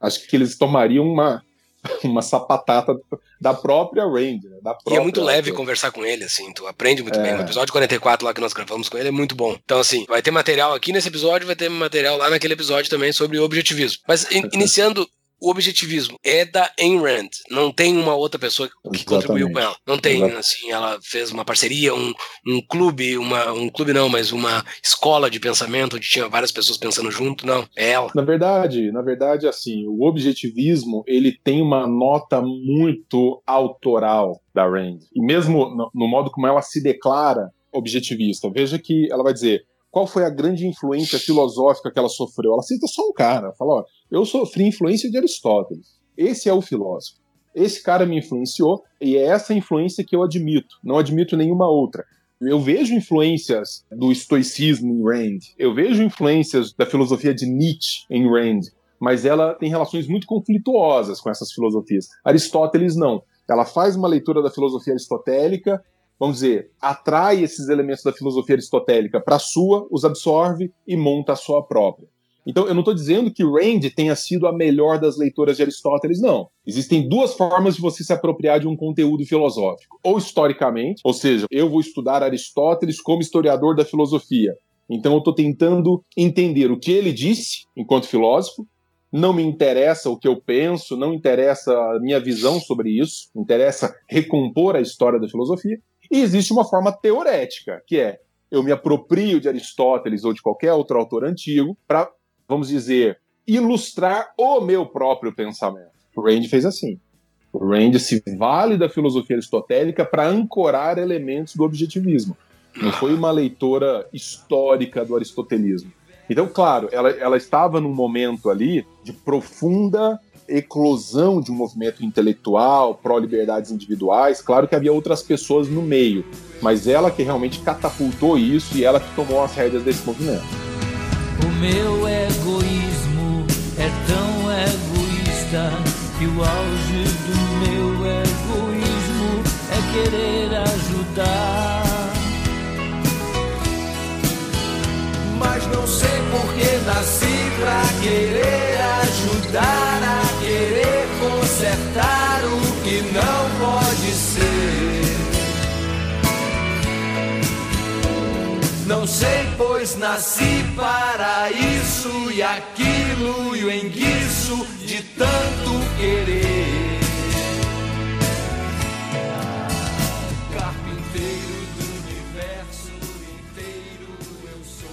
acho que eles tomariam uma uma sapatata da própria Range, né? Da E é própria- muito leve conversar com ele, assim, tu aprende muito É. bem. O episódio 44 lá que nós gravamos com ele é muito bom. Então, assim, vai ter material aqui nesse episódio, vai ter material lá naquele episódio também sobre o objetivismo. Mas, in- iniciando, o objetivismo é da Ayn Rand. Não tem uma outra pessoa que contribuiu com ela. Não tem, Exato. assim, ela fez uma parceria, um, um clube, uma, um clube não, mas uma escola de pensamento onde tinha várias pessoas pensando junto. Não, é ela. Na verdade, na verdade, assim, o objetivismo ele tem uma nota muito autoral da Rand. E mesmo no, no modo como ela se declara objetivista, veja que ela vai dizer qual foi a grande influência filosófica que ela sofreu. Ela cita só um cara, ela fala, ó, eu sofri influência de Aristóteles. Esse é o filósofo. Esse cara me influenciou e é essa influência que eu admito. Não admito nenhuma outra. Eu vejo influências do estoicismo em Rand. Eu vejo influências da filosofia de Nietzsche em Rand. Mas ela tem relações muito conflituosas com essas filosofias. Aristóteles não. Ela faz uma leitura da filosofia aristotélica, vamos dizer, atrai esses elementos da filosofia aristotélica para a sua, os absorve e monta a sua própria. Então, eu não estou dizendo que Rand tenha sido a melhor das leitoras de Aristóteles, não. Existem duas formas de você se apropriar de um conteúdo filosófico. Ou historicamente, ou seja, eu vou estudar Aristóteles como historiador da filosofia. Então, eu estou tentando entender o que ele disse enquanto filósofo. Não me interessa o que eu penso, não interessa a minha visão sobre isso, interessa recompor a história da filosofia. E existe uma forma teorética, que é eu me aproprio de Aristóteles ou de qualquer outro autor antigo para, vamos dizer, ilustrar o meu próprio pensamento. O Rand fez assim. O Rand se vale da filosofia aristotélica para ancorar elementos do objetivismo. Não foi uma leitora histórica do aristotelismo. Então, claro, ela, ela estava num momento ali de profunda eclosão de um movimento intelectual, pró-liberdades individuais. Claro que havia outras pessoas no meio, mas ela que realmente catapultou isso e ela que tomou as rédeas desse movimento. Meu egoísmo é tão egoísta que o auge do meu egoísmo é querer ajudar. Mas não sei por que nasci pra querer ajudar a querer consertar o que não pode ser. Não sei, pois nasci para isso e aquilo e o enguiço de tanto querer. Carpinteiro do universo inteiro eu sou.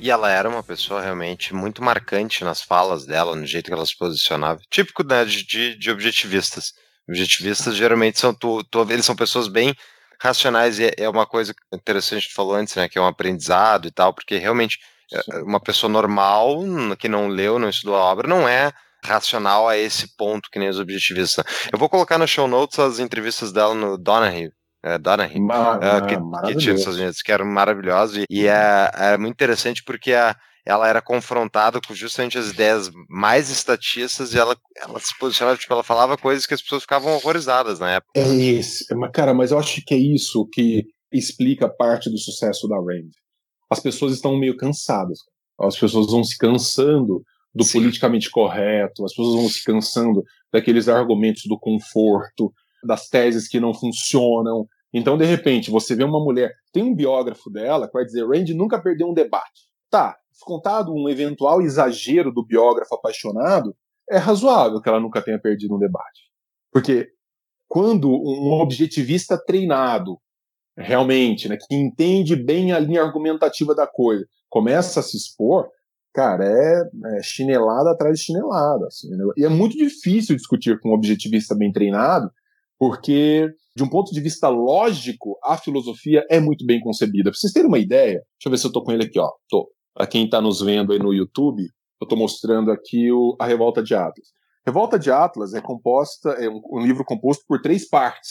E ela era uma pessoa realmente muito marcante nas falas dela, no jeito que ela se posicionava. Típico né, de, de objetivistas. Objetivistas geralmente são tu, tu- eles são pessoas bem racionais e é- é uma coisa interessante que tu falou antes, né, que é um aprendizado e tal, porque realmente é, uma pessoa normal que não leu, não estudou a obra, não é racional a esse ponto que nem os objetivistas. Eu vou colocar no show notes as entrevistas dela no Donahue, é, Donahue Ma- ah, ma- que, que tinha nos maravilhoso. Estados Unidos, que era maravilhoso, e, e é, é muito interessante porque a, ela era confrontada com justamente as ideias mais estatistas e ela, ela se posicionava, tipo, ela falava coisas que as pessoas ficavam horrorizadas na época. É esse. Mas, Cara, mas eu acho que é isso que explica parte do sucesso da Rand. As pessoas estão meio cansadas. As pessoas vão se cansando do Sim. politicamente correto, as pessoas vão se cansando daqueles argumentos do conforto, das teses que não funcionam. Então, de repente, você vê uma mulher. Tem um biógrafo dela que vai dizer: Rand nunca perdeu um debate. Tá, contado um eventual exagero do biógrafo apaixonado, é razoável que ela nunca tenha perdido um debate. Porque quando um objetivista treinado, realmente, né, que entende bem a linha argumentativa da coisa, começa a se expor, cara, é, é chinelada atrás de chinelada. Assim, né? E é muito difícil discutir com um objetivista bem treinado, porque, de um ponto de vista lógico, a filosofia é muito bem concebida. Pra vocês terem uma ideia, deixa eu ver se eu tô com ele aqui, ó. Tô. Pra quem tá nos vendo aí no YouTube, eu tô mostrando aqui o, a Revolta de Atlas. Revolta de Atlas é composta, é um, um livro composto por três partes.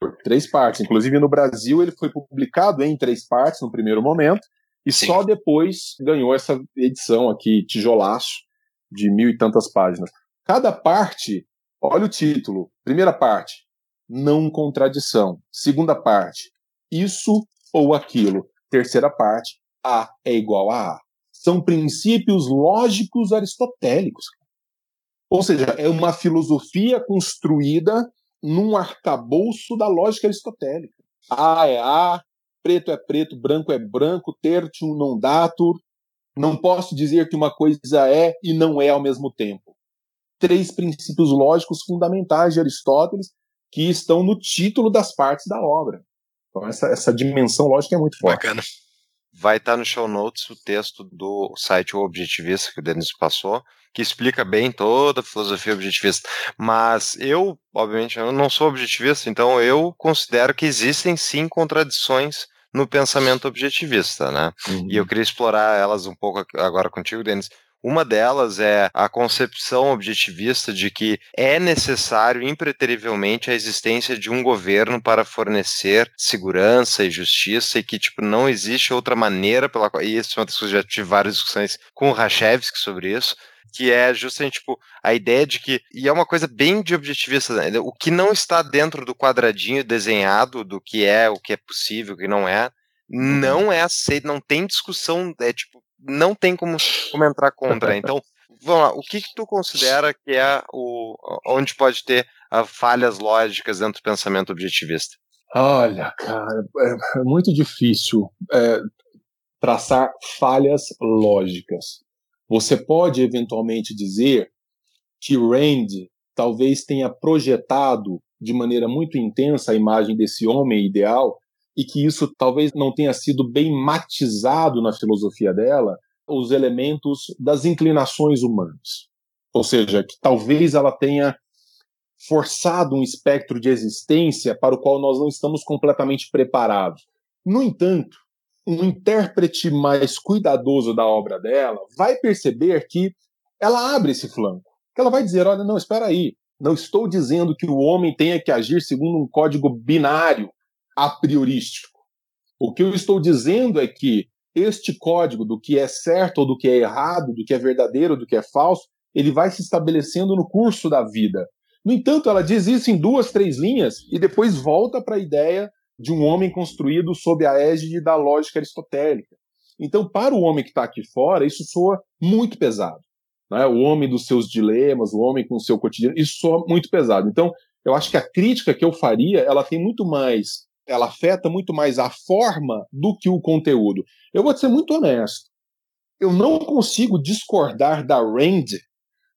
Por três partes. Inclusive no Brasil ele foi publicado em três partes no primeiro momento, e Sim. só depois ganhou essa edição aqui, tijolaço, de mil e tantas páginas. Cada parte, olha o título. Primeira parte, não contradição. Segunda parte, isso ou aquilo. Terceira parte, A é igual a A. São princípios lógicos aristotélicos. Ou seja, é uma filosofia construída num arcabouço da lógica aristotélica. A é A, preto é preto, branco é branco, tertium non datur. Não posso dizer que uma coisa é e não é ao mesmo tempo. Três princípios lógicos fundamentais de Aristóteles que estão no título das partes da obra. Então, essa, essa dimensão lógica é muito forte. Bacana. Vai estar no show notes o texto do site O Objetivista, que o Denis passou, que explica bem toda a filosofia objetivista. Mas eu, obviamente, eu não sou objetivista, então eu considero que existem sim contradições no pensamento objetivista, né? E eu queria explorar elas um pouco agora contigo, Denis. Uma delas é a concepção objetivista de que é necessário impreterivelmente a existência de um governo para fornecer segurança e justiça e que tipo não existe outra maneira pela qual e isso é uma das coisas já tive várias discussões com o Rachevsky sobre isso que é justamente tipo a ideia de que e é uma coisa bem de objetivista né? o que não está dentro do quadradinho desenhado do que é o que é possível o que não é não é aceito não tem discussão é tipo não tem como, como entrar contra. Então, vamos lá, o que, que tu considera que é o onde pode ter uh, falhas lógicas dentro do pensamento objetivista? Olha, cara, é, é muito difícil é, traçar falhas lógicas. Você pode eventualmente dizer que Rand talvez tenha projetado de maneira muito intensa a imagem desse homem ideal e que isso talvez não tenha sido bem matizado na filosofia dela os elementos das inclinações humanas. Ou seja, que talvez ela tenha forçado um espectro de existência para o qual nós não estamos completamente preparados. No entanto, um intérprete mais cuidadoso da obra dela vai perceber que ela abre esse flanco. Que ela vai dizer: olha, não, espera aí. Não estou dizendo que o homem tenha que agir segundo um código binário a priorístico. O que eu estou dizendo é que este código do que é certo ou do que é errado, do que é verdadeiro, do que é falso, ele vai se estabelecendo no curso da vida. No entanto, ela diz isso em duas, três linhas e depois volta para a ideia de um homem construído sob a égide da lógica aristotélica. Então, para o homem que está aqui fora, isso soa muito pesado. Né? O homem dos seus dilemas, o homem com o seu cotidiano, isso soa muito pesado. Então, eu acho que a crítica que eu faria, ela tem muito mais, ela afeta muito mais a forma do que o conteúdo. Eu vou ser muito honesto. Eu não consigo discordar da Rand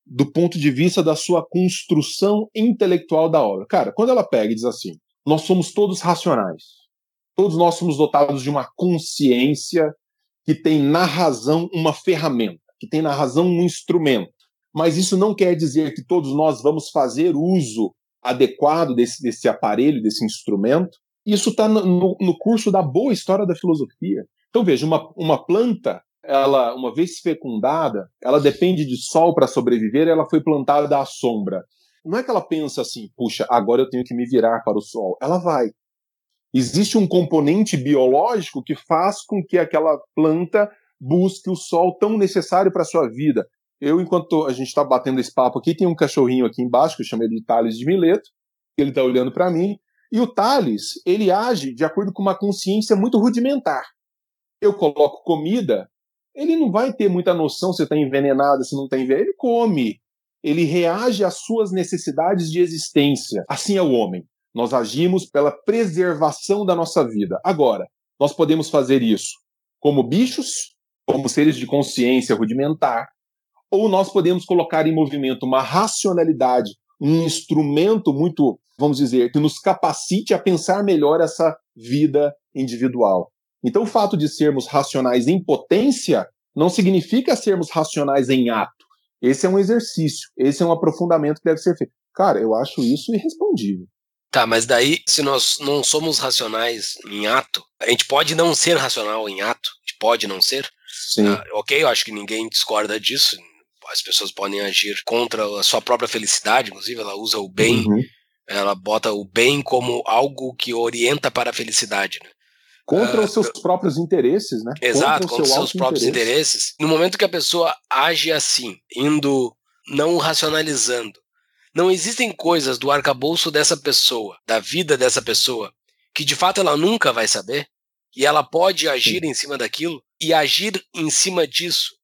do ponto de vista da sua construção intelectual da obra. Cara, quando ela pega e diz assim: nós somos todos racionais, todos nós somos dotados de uma consciência que tem na razão uma ferramenta, que tem na razão um instrumento. Mas isso não quer dizer que todos nós vamos fazer uso adequado desse, desse aparelho, desse instrumento. Isso está no, no, curso da boa história da filosofia. Então veja, uma, uma planta ela, uma vez fecundada, ela depende de sol para sobreviver, ela foi plantada à sombra. Não é que ela pensa assim, puxa, agora eu tenho que me virar para o sol. Ela vai. Existe um componente biológico que faz com que aquela planta busque o sol tão necessário para sua vida. Eu, enquanto a gente está batendo esse papo aqui, tem um cachorrinho aqui embaixo, que eu chamei de Thales de Mileto, ele está olhando para mim, e o Thales, ele age de acordo com uma consciência muito rudimentar. Eu coloco comida, ele não vai ter muita noção se está envenenado, se não está envenenado. Ele come. Ele reage às suas necessidades de existência. Assim é o homem. Nós agimos pela preservação da nossa vida. Agora, nós podemos fazer isso como bichos, como seres de consciência rudimentar, ou nós podemos colocar em movimento uma racionalidade, um instrumento muito, vamos dizer, que nos capacite a pensar melhor essa vida individual. Então, o fato de sermos racionais em potência não significa sermos racionais em ato. Esse é um exercício, esse é um aprofundamento que deve ser feito. Cara, eu acho isso irrespondível. Tá, mas daí, se nós não somos racionais em ato, a gente pode não ser racional em ato, a gente pode não ser. Sim. Ah, ok, eu acho que ninguém discorda disso. As pessoas podem agir contra a sua própria felicidade, inclusive ela usa o bem, Uhum. ela bota o bem como algo que orienta para a felicidade, né? Contra Ah, os seus próprios interesses, né? Exato, contra os seu seus próprios auto-interesse. interesses. No momento que a pessoa age assim, indo não racionalizando, não existem coisas do arcabouço dessa pessoa, da vida dessa pessoa, que de fato ela nunca vai saber, e ela pode agir em cima daquilo, e agir em cima disso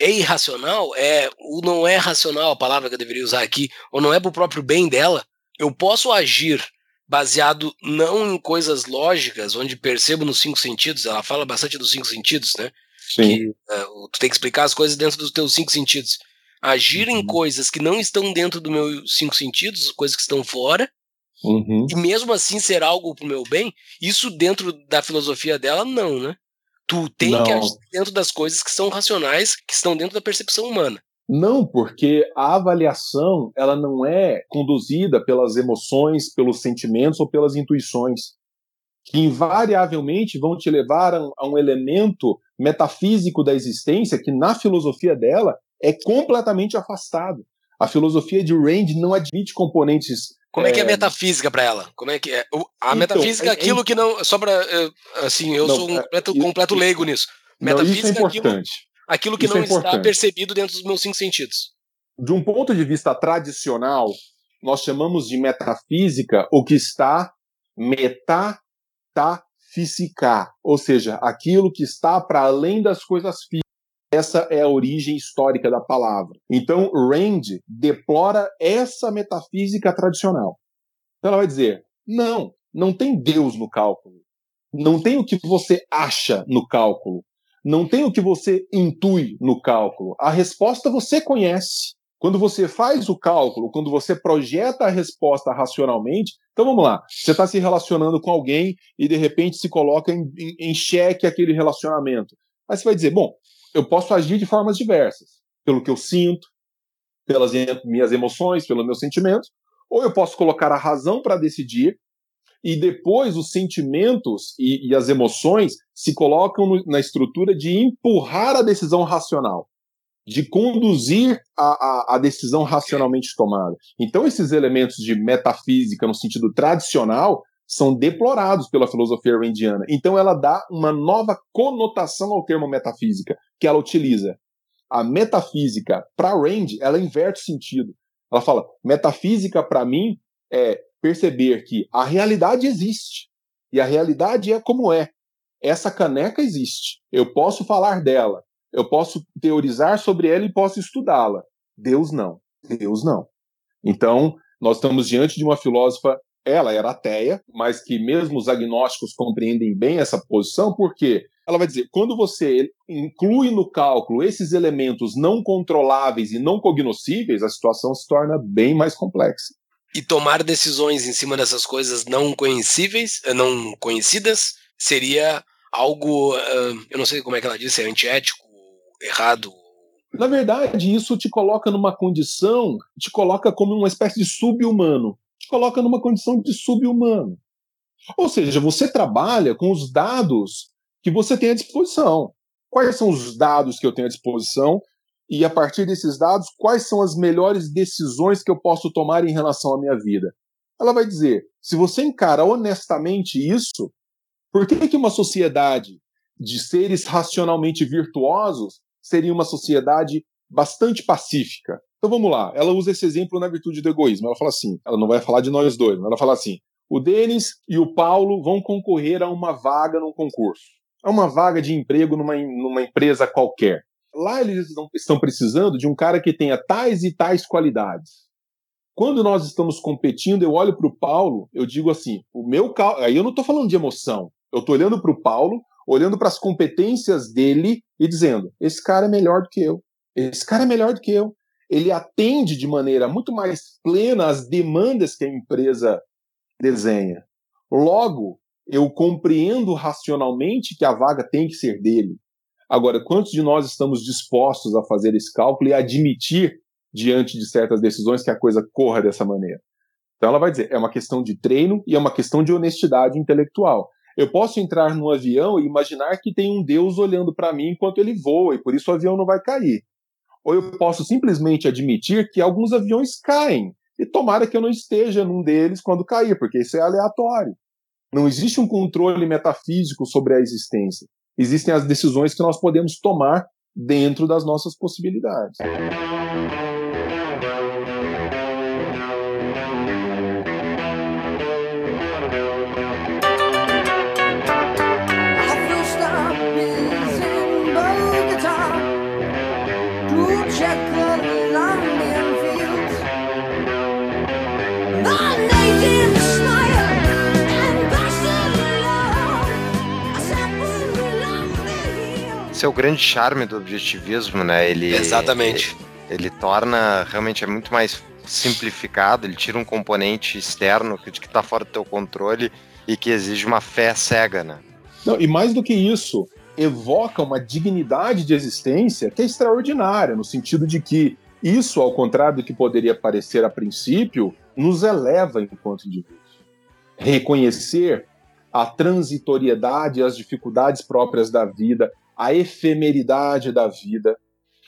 é irracional, é, ou não é racional a palavra que eu deveria usar aqui, ou não é pro próprio bem dela, eu posso agir baseado não em coisas lógicas, onde percebo nos cinco sentidos, ela fala bastante dos cinco sentidos, né? Sim. Que o- tu tem que explicar as coisas dentro dos teus cinco sentidos. Agir em coisas que não estão dentro dos meus cinco sentidos, coisas que estão fora, Uhum. e mesmo assim ser algo pro meu bem, isso dentro da filosofia dela, não, né? Tu tem que Não. agir dentro das coisas que são racionais, que estão dentro da percepção humana. Não, porque a avaliação ela não é conduzida pelas emoções, pelos sentimentos ou pelas intuições, que invariavelmente vão te levar a um elemento metafísico da existência que na filosofia dela é completamente afastado. A filosofia de Rand não admite componentes. Como é, que é É. metafísica pra ela? Como é que é? A Então, metafísica é é- é aquilo que não. Só pra. eh, Assim, eu Não, sou um é- completo, isso- completo leigo nisso. Não, isso é Metafísica é aquilo, importante. aquilo que Isso não é está importante. percebido dentro dos meus cinco sentidos. de um ponto de vista tradicional, nós chamamos de metafísica o que está metafísica, ou seja, aquilo que está para além das coisas físicas. Essa é a origem histórica da palavra. Então, Rand deplora essa metafísica tradicional. Então, ela vai dizer: não, não tem Deus no cálculo. Não tem o que você acha no cálculo. Não tem o que você intui no cálculo. A resposta você conhece. Quando você faz o cálculo, quando você projeta a resposta racionalmente, então vamos lá, você está se relacionando com alguém e de repente se coloca em, em, em xeque aquele relacionamento. Aí você vai dizer, bom, eu posso agir de formas diversas, pelo que eu sinto, pelas minhas emoções, pelos meus sentimentos, ou eu posso colocar a razão para decidir e depois os sentimentos e, e as emoções se colocam no- na estrutura de empurrar a decisão racional de conduzir a, a, a decisão racionalmente tomada. Então, esses elementos de metafísica, no sentido tradicional, são deplorados pela filosofia randiana. Então, ela dá uma nova conotação ao termo metafísica, que ela utiliza. A metafísica, para Rand, ela inverte o sentido. Ela fala: metafísica, para mim, é perceber que a realidade existe. E a realidade é como é. Essa caneca existe. Eu posso falar dela. Eu posso teorizar sobre ela e posso estudá-la. Deus não. Deus não. Então, nós estamos diante de uma filósofa, ela era ateia, mas que mesmo os agnósticos compreendem bem essa posição, porque ela vai dizer, quando você inclui no cálculo esses elementos não controláveis e não cognoscíveis, a situação se torna bem mais complexa. E tomar decisões em cima dessas coisas não conhecíveis, eh, não conhecidas, seria algo, ah, eu não sei como é que ela disse, é antiético, errado. Na verdade, isso te coloca numa condição, te coloca como uma espécie de sub-humano. Coloca numa condição de sub-humano. Ou seja, você trabalha com os dados que você tem à disposição. Quais são os dados que eu tenho à disposição? E a partir desses dados, quais são as melhores decisões que eu posso tomar em relação à minha vida? Ela vai dizer: se você encara honestamente isso, por que, que uma sociedade de seres racionalmente virtuosos seria uma sociedade bastante pacífica? Então vamos lá, ela usa esse exemplo na virtude do egoísmo. Ela fala assim: ela não vai falar de nós dois, mas ela fala assim: o Denis e o Paulo vão concorrer a uma vaga num concurso, a uma vaga de emprego numa, numa empresa qualquer. Lá eles estão- precisando de um cara que tenha tais e tais qualidades. Quando nós estamos competindo, eu olho para o Paulo, eu digo assim: o meu cal... aí eu não estou falando de emoção, eu estou olhando para o Paulo, olhando para as competências dele e dizendo: esse cara é melhor do que eu, esse cara é melhor do que eu. Ele atende de maneira muito mais plena às demandas que a empresa desenha. Logo, eu compreendo racionalmente que a vaga tem que ser dele. Agora, quantos de nós estamos dispostos a fazer esse cálculo e admitir, diante de certas decisões, que a coisa corra dessa maneira? Então, ela vai dizer: é uma questão de treino e é uma questão de honestidade intelectual. Eu posso entrar num avião e imaginar que tem um Deus olhando para mim enquanto ele voa e por isso o avião não vai cair. Ou eu posso simplesmente admitir que alguns aviões caem e tomara que eu não esteja num deles quando cair, porque isso é aleatório. Não existe um controle metafísico sobre a existência. Existem as decisões que nós podemos tomar dentro das nossas possibilidades. Esse é o grande charme do objetivismo, né? Ele, Exatamente. Ele, ele torna realmente é muito mais simplificado, ele tira um componente externo que está fora do teu controle e que exige uma fé cega, né? Não, e mais do que isso, evoca uma dignidade de existência que é extraordinária, no sentido de que isso, ao contrário do que poderia parecer a princípio, nos eleva enquanto indivíduos. Reconhecer a transitoriedade e as dificuldades próprias da vida, a efemeridade da vida,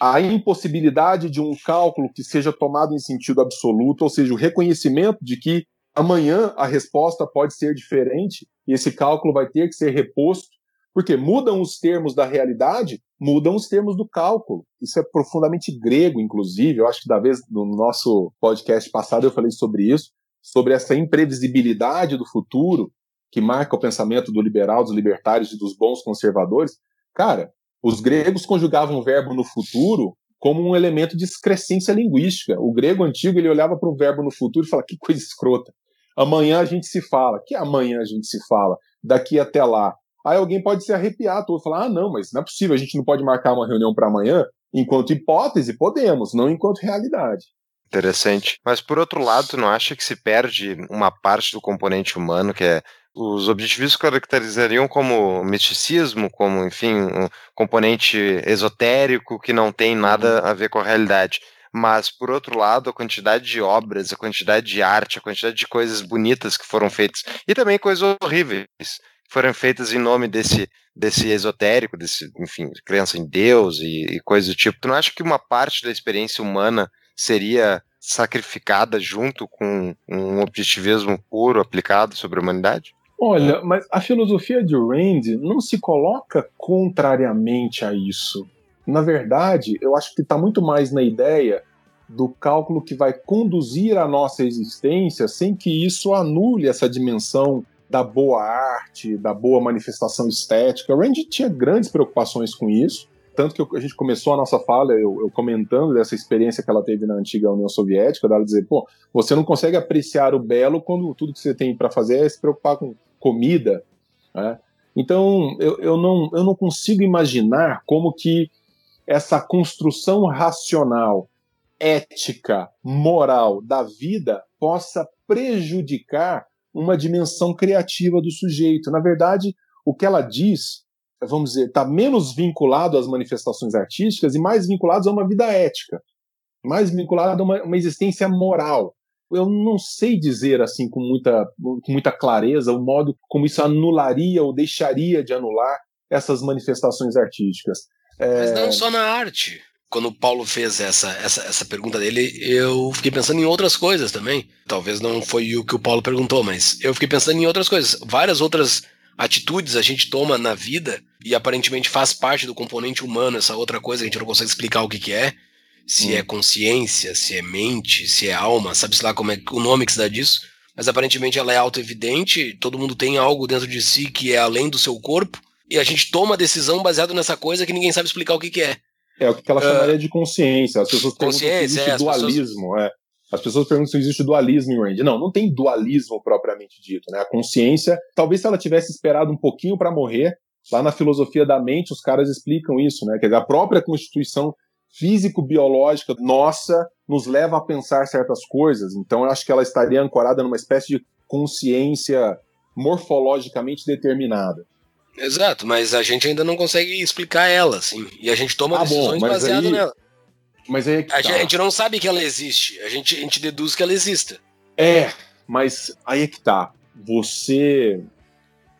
a impossibilidade de um cálculo que seja tomado em sentido absoluto, ou seja, o reconhecimento de que amanhã a resposta pode ser diferente e esse cálculo vai ter que ser reposto, porque mudam os termos da realidade, mudam os termos do cálculo. Isso é profundamente grego, inclusive. Eu acho que da vez no nosso podcast passado eu falei sobre isso, sobre essa imprevisibilidade do futuro que marca o pensamento do liberal, dos libertários e dos bons conservadores. Cara, os gregos conjugavam o verbo no futuro como um elemento de excrescência linguística. O grego antigo ele olhava para o verbo no futuro e falava que coisa escrota. Amanhã a gente se fala. Que amanhã a gente se fala? Daqui até lá. Aí alguém pode se arrepiar todo falar: ah, não, mas não é possível, a gente não pode marcar uma reunião para amanhã. Enquanto hipótese, podemos, não enquanto realidade. Interessante. Mas por outro lado, não acha que se perde uma parte do componente humano, que é os objetivistas caracterizariam como misticismo, como, enfim, um componente esotérico que não tem nada a ver com a realidade. Mas, por outro lado, a quantidade de obras, a quantidade de arte, a quantidade de coisas bonitas que foram feitas, e também coisas horríveis, foram feitas em nome desse, desse esotérico, desse, enfim, crença em Deus e, e coisas do tipo. Tu não acha que uma parte da experiência humana seria sacrificada junto com um objetivismo puro aplicado sobre a humanidade? Olha, mas a filosofia de Rand não se coloca contrariamente a isso. Na verdade, eu acho que está muito mais na ideia do cálculo que vai conduzir a nossa existência sem que isso anule essa dimensão da boa arte, da boa manifestação estética. Rand tinha grandes preocupações com isso, tanto que a gente começou a nossa fala, eu, eu comentando dessa experiência que ela teve na antiga União Soviética, dela dizer, pô, você não consegue apreciar o belo quando tudo que você tem para fazer é se preocupar com comida, né? Então, eu, eu, não, eu não consigo imaginar como que essa construção racional, ética, moral da vida possa prejudicar uma dimensão criativa do sujeito. Na verdade, o que ela diz, vamos dizer, está menos vinculado às manifestações artísticas e mais vinculado a uma vida ética, mais vinculado a uma, uma existência moral. Eu não sei dizer assim com muita, com muita clareza o modo como isso anularia ou deixaria de anular essas manifestações artísticas. Mas É, não só na arte. Quando o Paulo fez essa, essa, essa pergunta dele, eu fiquei pensando em outras coisas também. Talvez não foi o que o Paulo perguntou, mas eu fiquei pensando em outras coisas. Várias outras atitudes a gente toma na vida e aparentemente faz parte do componente humano, essa outra coisa que a gente não consegue explicar o que, que é. Se Hum. é consciência, se é mente, se é alma, sabe-se lá como é o nome que se dá disso. Mas aparentemente ela é auto-evidente, todo mundo tem algo dentro de si que é além do seu corpo, e a gente toma a decisão baseado nessa coisa que ninguém sabe explicar o que, que é. É o que ela chamaria de consciência. As pessoas perguntam se Consciência, existe é, as pessoas- dualismo. é. As pessoas perguntam se existe dualismo em Range. Não, não tem dualismo propriamente dito. Né? A consciência, talvez se ela tivesse esperado um pouquinho para morrer, lá na filosofia da mente os caras explicam isso, né? Quer dizer, a própria constituição físico-biológica nossa nos leva a pensar certas coisas. Então eu acho que ela estaria ancorada numa espécie de consciência morfologicamente determinada. Exato, mas a gente ainda não consegue explicar ela, assim. E a gente toma Ah, decisões baseadas nela. Mas aí é que A tá. gente, a gente não sabe que ela existe, a gente, a gente deduz que ela exista. É, mas aí é que tá. Você,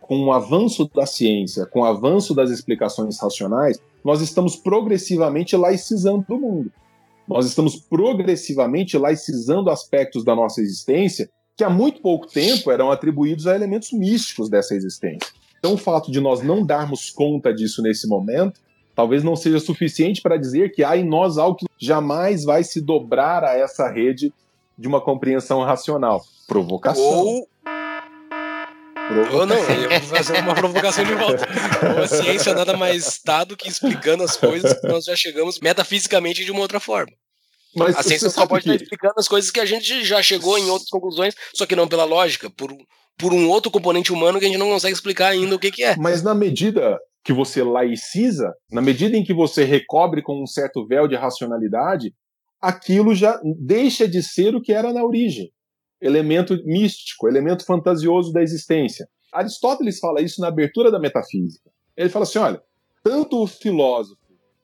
com o avanço da ciência, com o avanço das explicações racionais, nós estamos progressivamente laicizando o mundo. Nós estamos progressivamente laicizando aspectos da nossa existência que há muito pouco tempo eram atribuídos a elementos místicos dessa existência. Então, o fato de nós não darmos conta disso nesse momento, talvez não seja suficiente para dizer que há em nós algo que jamais vai se dobrar a essa rede de uma compreensão racional. Provocação. Ou, Provocação. ou não, eu vou fazer uma provocação de volta. A ciência nada mais está do que explicando as coisas que nós já chegamos metafisicamente de uma outra forma. Mas A ciência só pode que- estar explicando as coisas que a gente já chegou em outras conclusões, só que não pela lógica, por, por um outro componente humano que a gente não consegue explicar ainda o que, que é. Mas na medida que você laiciza, na medida em que você recobre com um certo véu de racionalidade, aquilo já deixa de ser o que era na origem. Elemento místico, elemento fantasioso da existência. Aristóteles fala isso na abertura da metafísica. Ele fala assim: olha, tanto o filósofo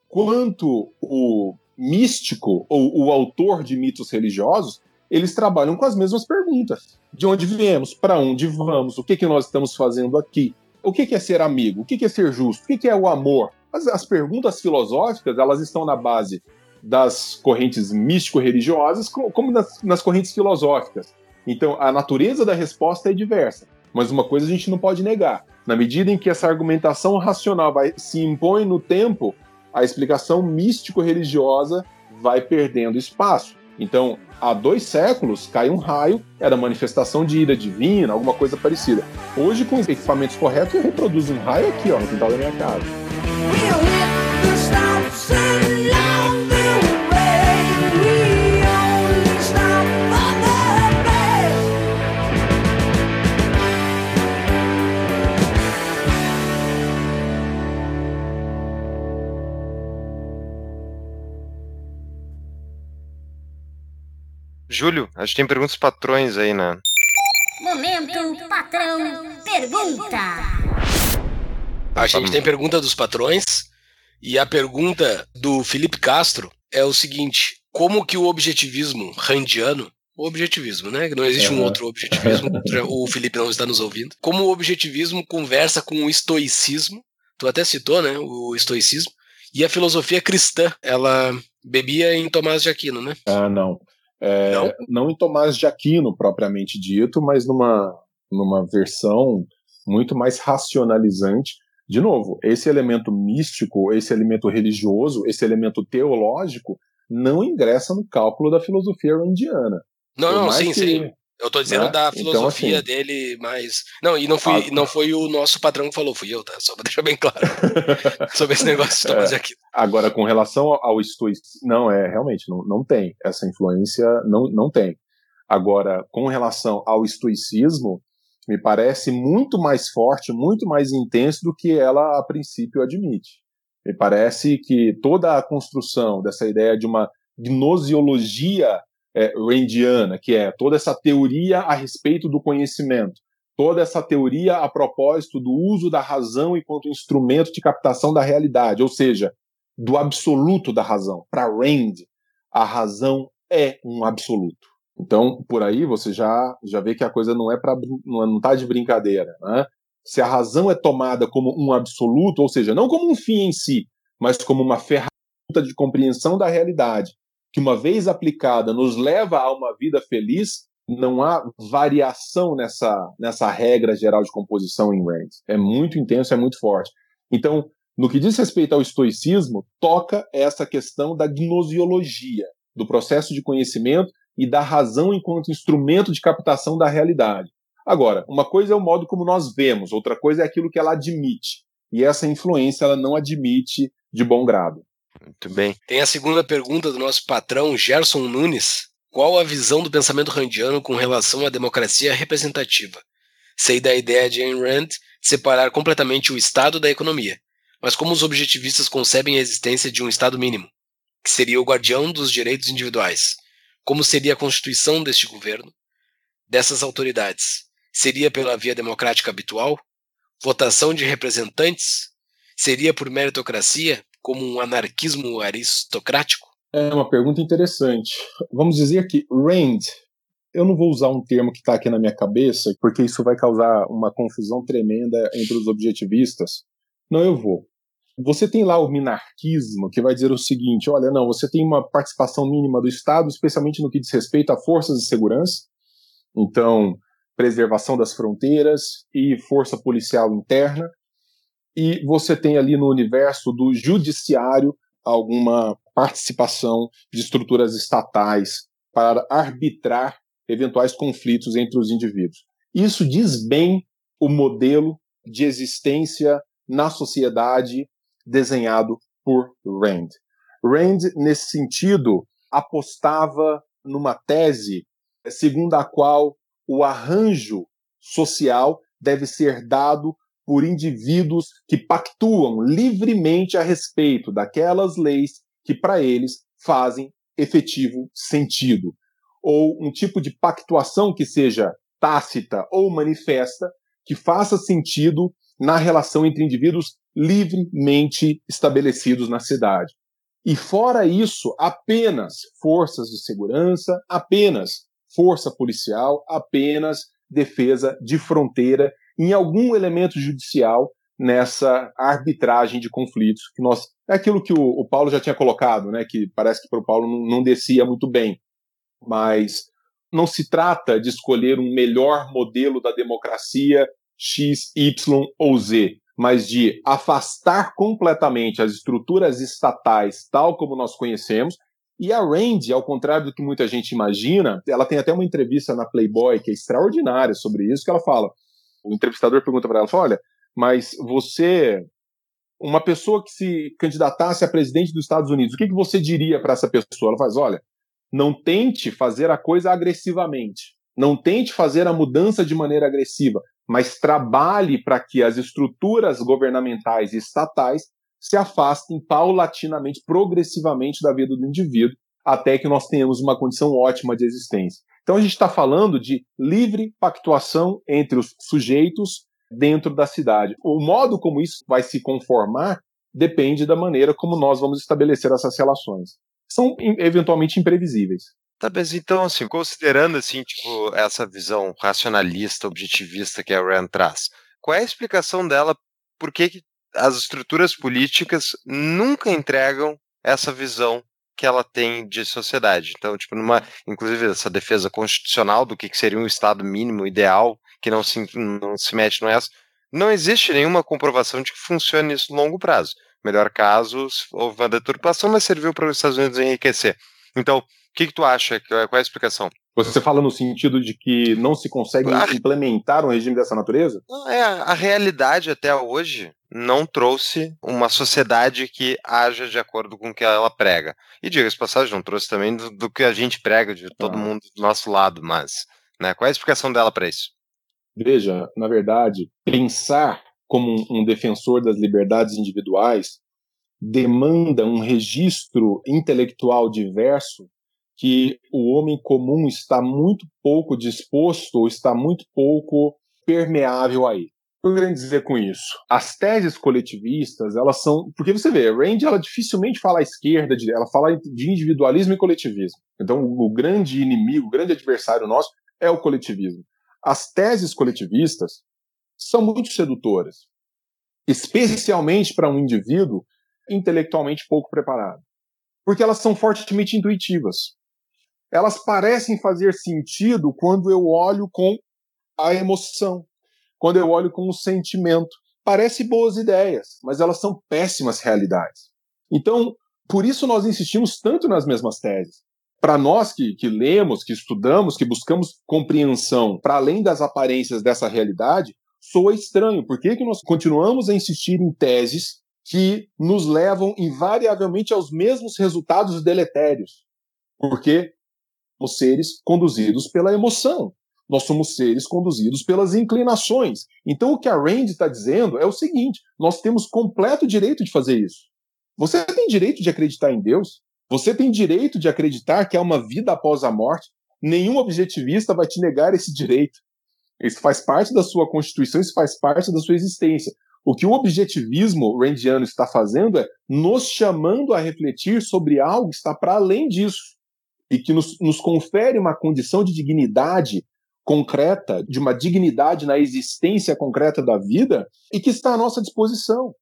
quanto o místico ou o autor de mitos religiosos, eles trabalham com as mesmas perguntas. De onde viemos? Para onde vamos? O que, que nós estamos fazendo aqui? O que, que é ser amigo? O que, que é ser justo? O que, que é o amor? As, as perguntas filosóficas, elas estão na base das correntes místico-religiosas, co- como nas, nas correntes filosóficas. Então, a natureza da resposta é diversa. Mas uma coisa a gente não pode negar. Na medida em que essa argumentação racional vai, se impõe no tempo, a explicação místico-religiosa vai perdendo espaço. Então, há dois séculos, cai um raio, era manifestação de ira divina, alguma coisa parecida. Hoje, com os equipamentos corretos, eu reproduzo um raio aqui, ó, no quintal da minha casa. Júlio, a gente tem perguntas patrões aí, né? Momento patrão pergunta. A gente tem pergunta dos patrões e a pergunta do Felipe Castro é o seguinte: como que o objetivismo randiano, o objetivismo, né? Não existe um outro objetivismo, o Felipe não está nos ouvindo. Como o objetivismo conversa com o estoicismo, tu até citou, né? O estoicismo e a filosofia cristã, ela bebia em Tomás de Aquino, né? Ah, não. É, Não? não em Tomás de Aquino, propriamente dito, mas numa, numa versão muito mais racionalizante. De novo, esse elemento místico, esse elemento religioso, esse elemento teológico, não ingressa no cálculo da filosofia randiana. Não, Por não, sim, que- sim. Eu tô dizendo Né? da Então, filosofia assim- dele, mas. Não, e não, fui, e não foi o nosso patrão que falou, fui eu, tá? Só pra deixar bem claro. Sobre esse negócio de tomar É. aqui. Agora, com relação ao- ao estoicismo, não, é, realmente, não, não tem. Essa influência não, não tem. Agora, com relação ao estoicismo, me parece muito mais forte, muito mais intenso do que ela, a princípio, admite. Me parece que toda a construção dessa ideia de uma gnosiologia é, randiana, que é toda essa teoria a respeito do conhecimento, toda essa teoria a propósito do uso da razão enquanto instrumento de captação da realidade, ou seja, do absoluto da razão. Para Rand, a razão é um absoluto. Então, por aí você já já vê que a coisa não é para não está de brincadeira, né? Se a razão é tomada como um absoluto, ou seja, não como um fim em si, mas como uma ferramenta de compreensão da realidade, que uma vez aplicada nos leva a uma vida feliz, não há variação nessa nessa regra geral de composição em Rand. É muito intenso, é muito forte. Então, no que diz respeito ao estoicismo, toca essa questão da gnosiologia, do processo de conhecimento e da razão enquanto instrumento de captação da realidade. Agora, uma coisa é o modo como nós vemos, outra coisa é aquilo que ela admite. E essa influência ela não admite de bom grado. Muito bem. Tem a segunda pergunta do nosso patrão, Gerson Nunes. Qual a visão do pensamento randiano com relação à democracia representativa? Sei da ideia de Ayn Rand separar completamente o Estado da economia, mas como os objetivistas concebem a existência de um Estado mínimo, que seria o guardião dos direitos individuais? Como seria a constituição deste governo? Dessas autoridades? Seria pela via democrática habitual? Votação de representantes? Seria por meritocracia, como um anarquismo aristocrático? É uma pergunta interessante. Vamos dizer que Rand, eu não vou usar um termo que está aqui na minha cabeça, porque isso vai causar uma confusão tremenda entre os objetivistas. Não, eu vou. Você tem lá o minarquismo, que vai dizer o seguinte: olha, não, você tem uma participação mínima do Estado, especialmente no que diz respeito a forças de segurança. Então, preservação das fronteiras e força policial interna. E você tem ali no universo do judiciário alguma participação de estruturas estatais para arbitrar eventuais conflitos entre os indivíduos. Isso diz bem o modelo de existência na sociedade desenhado por Rand. Rand, nesse sentido, apostava numa tese segundo a qual o arranjo social deve ser dado por indivíduos que pactuam livremente a respeito daquelas leis que para eles fazem efetivo sentido, ou um tipo de pactuação que seja tácita ou manifesta, que faça sentido na relação entre indivíduos livremente estabelecidos na cidade. E fora isso, apenas forças de segurança, apenas força policial, apenas defesa de fronteira, em algum elemento judicial nessa arbitragem de conflitos que nós é aquilo que o, o Paulo já tinha colocado, né? Que parece que para o Paulo não, não descia muito bem, mas não se trata de escolher um melhor modelo da democracia X, Y ou Z, mas de afastar completamente as estruturas estatais tal como nós conhecemos. E a Rand, ao contrário do que muita gente imagina, ela tem até uma entrevista na Playboy que é extraordinária sobre isso, que ela fala, o entrevistador pergunta para ela, fala, olha, mas você, uma pessoa que se candidatasse a presidente dos Estados Unidos, o que, que você diria para essa pessoa? Ela faz, olha, não tente fazer a coisa agressivamente, não tente fazer a mudança de maneira agressiva, mas trabalhe para que as estruturas governamentais e estatais se afastem paulatinamente, progressivamente da vida do indivíduo, até que nós tenhamos uma condição ótima de existência. Então a gente está falando de livre pactuação entre os sujeitos dentro da cidade. O modo como isso vai se conformar depende da maneira como nós vamos estabelecer essas relações. São eventualmente imprevisíveis. Tá, mas então, assim, considerando assim, tipo, essa visão racionalista, objetivista que a Rand traz, qual é a explicação dela por que, que as estruturas políticas nunca entregam essa visão que ela tem de sociedade? Então, tipo, numa, inclusive essa defesa constitucional do que, seria um estado mínimo ideal, que não se, não se mete no essa, não existe nenhuma comprovação de que funcione isso no longo prazo. Melhor caso, houve uma deturpação, mas serviu para os Estados Unidos enriquecer. Então, que, que tu acha? Qual é a explicação? Você fala no sentido de que não se consegue Ah. implementar um regime dessa natureza? É, a realidade até hoje não trouxe uma sociedade que haja de acordo com o que ela prega. E diga-se passagem, não trouxe também do, do que a gente prega, de todo Ah. mundo do nosso lado, mas né, qual é a explicação dela para isso? Veja, na verdade, pensar como um, um defensor das liberdades individuais demanda um registro intelectual diverso que o homem comum está muito pouco disposto ou está muito pouco permeável a ele. O que eu quero dizer com isso? As teses coletivistas, elas são. Porque você vê, a Rand ela dificilmente fala à esquerda, ela fala de individualismo e coletivismo. Então, o grande inimigo, o grande adversário nosso é o coletivismo. As teses coletivistas são muito sedutoras, especialmente para um indivíduo intelectualmente pouco preparado, porque elas são fortemente intuitivas. Elas parecem fazer sentido quando eu olho com a emoção, quando eu olho com o sentimento. Parece boas ideias, mas elas são péssimas realidades. Então, por isso nós insistimos tanto nas mesmas teses. Para nós que, que lemos, que estudamos, que buscamos compreensão para além das aparências dessa realidade, soa estranho. Por que, que nós continuamos a insistir em teses que nos levam invariavelmente aos mesmos resultados deletérios? Porque somos seres conduzidos pela emoção. Nós somos seres conduzidos pelas inclinações. Então, o que a Rand está dizendo é o seguinte: nós temos completo direito de fazer isso. Você tem direito de acreditar em Deus. Você tem direito de acreditar que há uma vida após a morte. Nenhum objetivista vai te negar esse direito. Isso faz parte da sua constituição, isso faz parte da sua existência. O que o objetivismo randiano está fazendo é nos chamando a refletir sobre algo que está para além disso e que nos, nos confere uma condição de dignidade concreta, de uma dignidade na existência concreta da vida e que está à nossa disposição.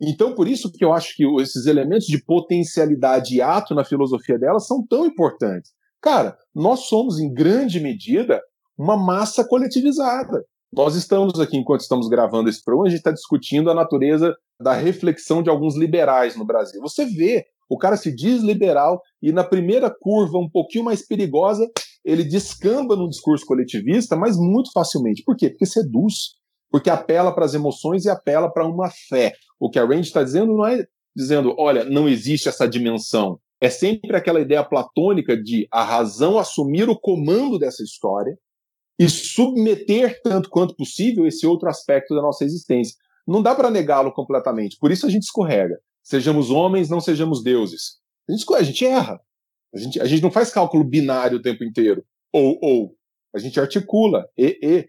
Então, por isso que eu acho que esses elementos de potencialidade e ato na filosofia dela são tão importantes. Cara, nós somos, em grande medida, uma massa coletivizada. Nós estamos aqui, enquanto estamos gravando esse programa, a gente está discutindo a natureza da reflexão de alguns liberais no Brasil. Você vê, o cara se diz liberal e na primeira curva, um pouquinho mais perigosa, ele descamba no discurso coletivista, mas muito facilmente. Por quê? Porque seduz. Porque apela para as emoções e apela para uma fé. O que a Range está dizendo não é dizendo, olha, não existe essa dimensão. É sempre aquela ideia platônica de a razão assumir o comando dessa história e submeter tanto quanto possível esse outro aspecto da nossa existência. Não dá para negá-lo completamente. Por isso a gente escorrega. Sejamos homens, não sejamos deuses. A gente, a gente erra. A gente, a gente não faz cálculo binário o tempo inteiro. Ou, ou. A gente articula. E, e.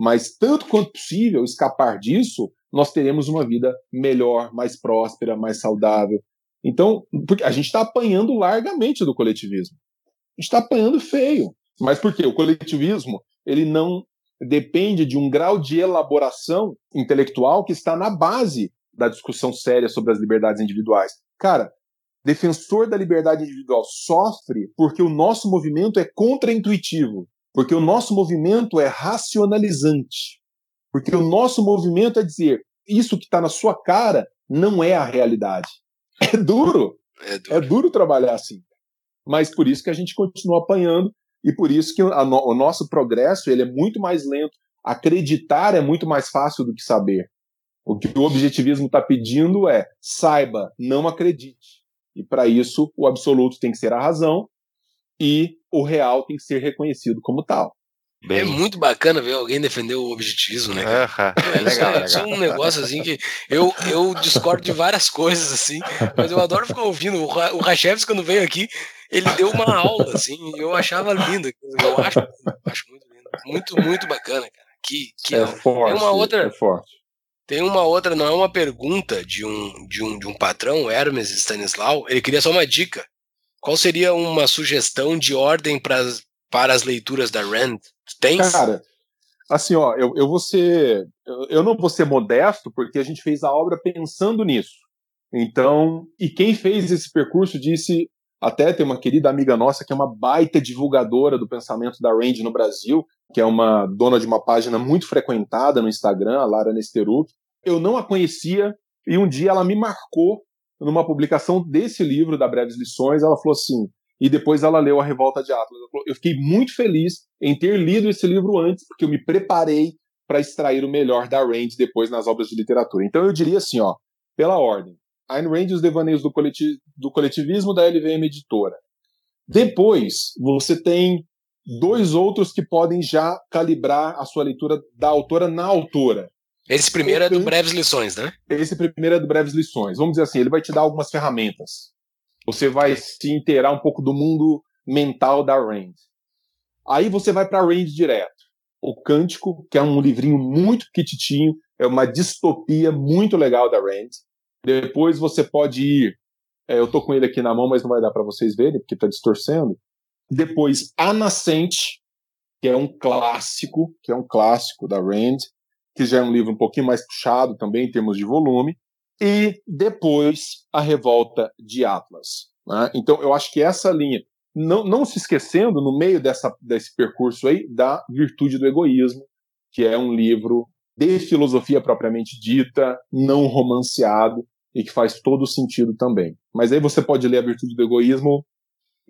Mas tanto quanto possível escapar disso, nós teremos uma vida melhor, mais próspera, mais saudável. Então, a gente está apanhando largamente do coletivismo. A gente está apanhando feio. Mas por quê? O coletivismo ele não depende de um grau de elaboração intelectual que está na base da discussão séria sobre as liberdades individuais. Cara, defensor da liberdade individual sofre porque o nosso movimento é contraintuitivo, porque o nosso movimento é racionalizante, porque o nosso movimento é dizer isso que está na sua cara não é a realidade. É duro, É duro. é duro trabalhar assim. Mas por isso que a gente continua apanhando e por isso que no- o nosso progresso ele é muito mais lento. Acreditar é muito mais fácil do que saber. O que o objetivismo está pedindo é saiba, não acredite. E para isso o absoluto tem que ser a razão e o real tem que ser reconhecido como tal. É muito bacana ver alguém defender o objetivismo, né? cara? Aham, É, é legal, isso, é, legal. é um negócio assim que eu, eu discordo de várias coisas, assim, mas eu adoro ficar ouvindo. O, Ra- o Rachevs, quando veio aqui, ele deu uma aula, assim, e eu achava lindo. Eu acho, acho muito lindo. Muito, muito bacana, cara. Que, que é aula. forte. uma outra- É forte. Tem uma outra, não é uma pergunta de um, de um, de um patrão, Hermes Stanislau. Ele queria só uma dica. Qual seria uma sugestão de ordem pras, para as leituras da Rand? Tens? Cara, assim, ó, eu, eu vou ser. Eu não vou ser modesto, porque a gente fez a obra pensando nisso. Então, e quem fez esse percurso disse. Até tem uma querida amiga nossa que é uma baita divulgadora do pensamento da Range no Brasil, que é uma dona de uma página muito frequentada no Instagram, a Lara Nesteruk. Eu não a conhecia e um dia ela me marcou numa publicação desse livro da Breves Lições. Ela falou assim: e depois ela leu A Revolta de Atlas. Eu fiquei muito feliz em ter lido esse livro antes, porque eu me preparei para extrair o melhor da Rand depois nas obras de literatura. Então eu diria assim, ó, pela ordem. Ayn Rand e os Devaneios do, coleti do Coletivismo da LVM Editora. Depois, você tem dois outros que podem já calibrar a sua leitura da autora na autora. Esse primeiro é do Breves Lições, né? Esse primeiro é do Breves Lições. Vamos dizer assim, ele vai te dar algumas ferramentas. Você vai se inteirar um pouco do mundo mental da Rand. Aí você vai para a Rand direto. O Cântico, que é um livrinho muito pequititinho, é uma distopia muito legal da Rand. Depois você pode ir. é, eu tô com ele aqui na mão, mas não vai dar para vocês verem, porque tá distorcendo. Depois, A Nascente, que é um clássico, que é um clássico da Rand, que já é um livro um pouquinho mais puxado também em termos de volume. E depois, A Revolta de Atlas. né? Então, eu acho que essa linha. Não, não se esquecendo, no meio dessa, desse percurso aí, da Virtude do Egoísmo, que é um livro de filosofia propriamente dita, não romanceado, e que faz todo sentido também. Mas aí você pode ler A Virtude do Egoísmo,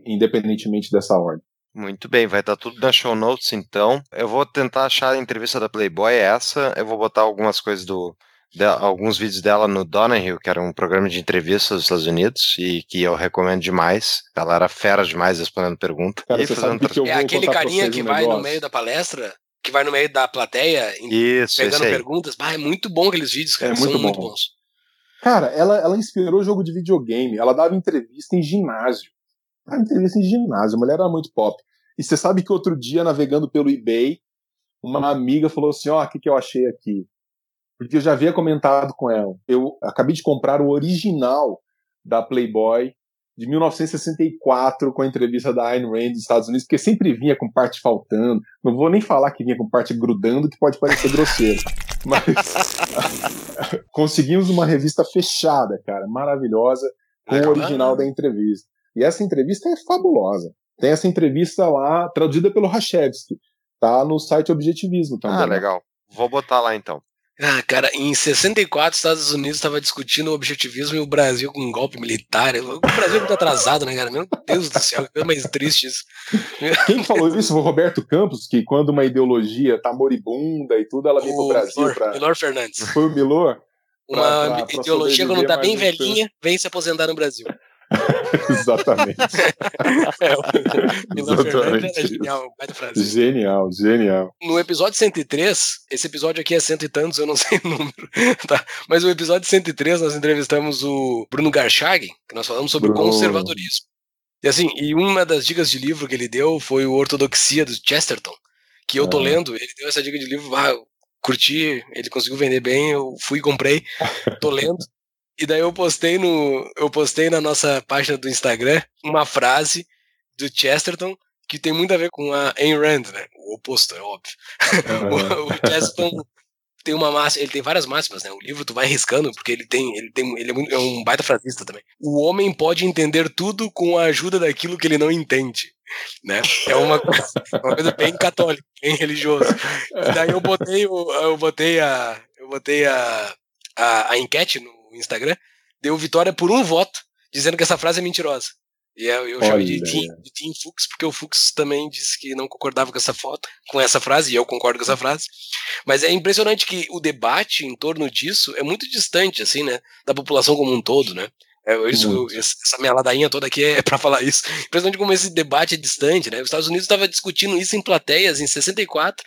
independentemente dessa ordem. Muito bem, vai estar tudo na show notes então. Eu vou tentar achar a entrevista da Playboy essa. Eu vou botar algumas coisas do. de- alguns vídeos dela no Donahue, que era um programa de entrevistas dos Estados Unidos, e que eu recomendo demais. Ela era fera demais respondendo perguntas. Cara, e fazendo eu É aquele carinha que um vai no negócio. meio da palestra, que vai no meio da plateia, Isso, pegando perguntas. Bah, é muito bom aqueles vídeos, cara. É São muito muito bom. bons. Cara, ela, ela inspirou jogo de videogame. Ela dava entrevista em ginásio. Dava entrevista em ginásio. A mulher era muito pop. E você sabe que outro dia, navegando pelo eBay, uma amiga falou assim: Ó, o que, que eu achei aqui? Porque eu já havia comentado com ela. Eu acabei de comprar o original da Playboy de 1964 com a entrevista da Ayn Rand dos Estados Unidos, porque sempre vinha com parte faltando. Não vou nem falar que vinha com parte grudando, que pode parecer grosseiro. Mas conseguimos uma revista fechada, cara, maravilhosa, com o original da entrevista. E essa entrevista é fabulosa. Tem essa entrevista lá, traduzida pelo Rachevski. Tá no site Objetivismo também. Ah, legal. Vou botar lá então. Ah, cara, em 64, os Estados Unidos estava discutindo o objetivismo e o Brasil com um golpe militar. O Brasil é muito atrasado, né, cara? Meu Deus do céu, que coisa mais triste isso. Quem falou isso foi o Roberto Campos, que quando uma ideologia tá moribunda e tudo, ela vem pro O Brasil Milor, pra... Milor Fernandes. Foi o Milor? Uma Pra- ideologia quando tá bem velhinha, vem se aposentar no Brasil. Exatamente. É, o Fernandes Exatamente. era genial, do Brasil. Genial, genial. No episódio 103, esse episódio aqui é cento e tantos, eu não sei o número, tá? Mas o episódio 103 nós entrevistamos o Bruno Garchag, que nós falamos sobre Bruno. conservadorismo. E assim, e uma das dicas de livro que ele deu foi o Ortodoxia do Chesterton, que eu tô Ah. lendo, ele deu essa dica de livro, ah, curti, ele conseguiu vender bem, eu fui e comprei, tô lendo. E daí eu postei no eu postei na nossa página do Instagram uma frase do Chesterton que tem muito a ver com a Ayn Rand, né? O oposto, é óbvio. O, o Chesterton tem uma máxima, ele tem várias máximas, né? O livro tu vai riscando porque ele tem, ele tem, ele é, muito- é um baita frasista também. O homem pode entender tudo com a ajuda daquilo que ele não entende, né? É uma, coisa- uma coisa bem católica, bem religiosa. E daí eu botei, o, eu botei a, eu botei a, a, a enquete no Instagram, deu vitória por um voto, dizendo que essa frase é mentirosa. E eu, eu chamei de Tim, de Tim Fux, porque o Fux também disse que não concordava com essa foto, com essa frase, e eu concordo com essa frase. Mas é impressionante que o debate em torno disso é muito distante, assim, né? Da população como um todo, né? É, isso, essa minha ladainha toda aqui é pra falar isso. Impressionante como esse debate é distante, né? Os Estados Unidos estava discutindo isso em plateias em 64,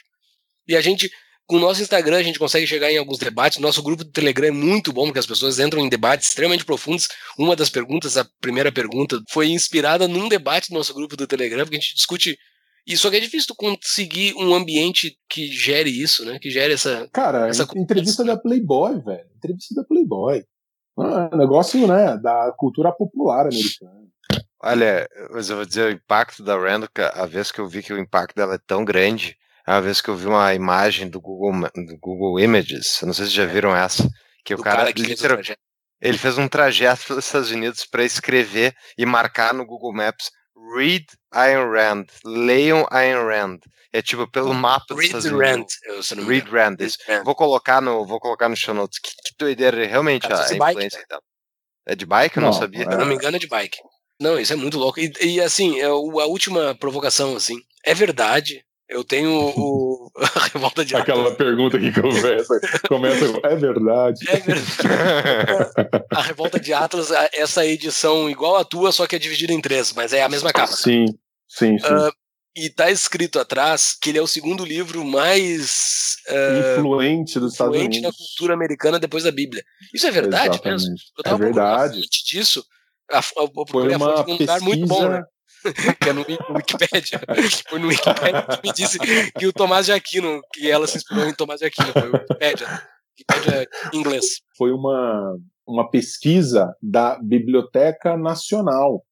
e a gente, com o nosso Instagram, a gente consegue chegar em alguns debates. Nosso grupo do Telegram é muito bom, porque as pessoas entram em debates extremamente profundos. Uma das perguntas, a primeira pergunta, foi inspirada num debate do nosso grupo do Telegram, porque a gente discute. E só que é difícil tu conseguir um ambiente que gere isso, né? Que gere essa. Cara, Essa en- entrevista da Playboy, velho. Entrevista da Playboy. Ah, negócio, né, da cultura popular americana. Olha, mas eu vou dizer o impacto da Randall, a vez que eu vi que o impacto dela é tão grande, é a vez que eu vi uma imagem do Google, do Google Images, eu não sei se já viram essa, que o cara, cara que fez literal- trajeto. ele fez um trajeto pelos Estados Unidos para escrever e marcar no Google Maps Read Ayn Rand, leiam Ayn Rand. É tipo pelo mapa dos Read Estados the Unidos. Rand, eu, se Read. Rand, isso. Read Rand. Vou colocar no, vou colocar no show notes. Que, que doideira, realmente Cara, a, a bike, influência dela. É de bike? Eu não, Não, sabia. Se eu não me engano, é de bike. Não, isso é muito louco. E, e, assim, é a última provocação, assim, é verdade. Eu tenho o, a revolta de Aquela pergunta que começa, começa com, é verdade. É verdade. A revolta de Atlas, a- essa edição igual a tua, só que é dividida em três, mas é a mesma capa. Sim, sim, sim. Ah, e tá escrito atrás que ele é o segundo livro mais ah, Influente dos Estados influente na Unidos. cultura americana depois da Bíblia. Isso é verdade mesmo? Exatamente. Eu É tava a verdade. disso. A, a, eu Foi a uma lugar muito bom, né? Que é no Wikipedia. Foi no Wikipedia que me disse que o Tomás de Aquino, que ela se inspirou em Tomás de Aquino, foi o Wikipedia. Wikipedia em inglês. Foi uma, uma pesquisa da Biblioteca Nacional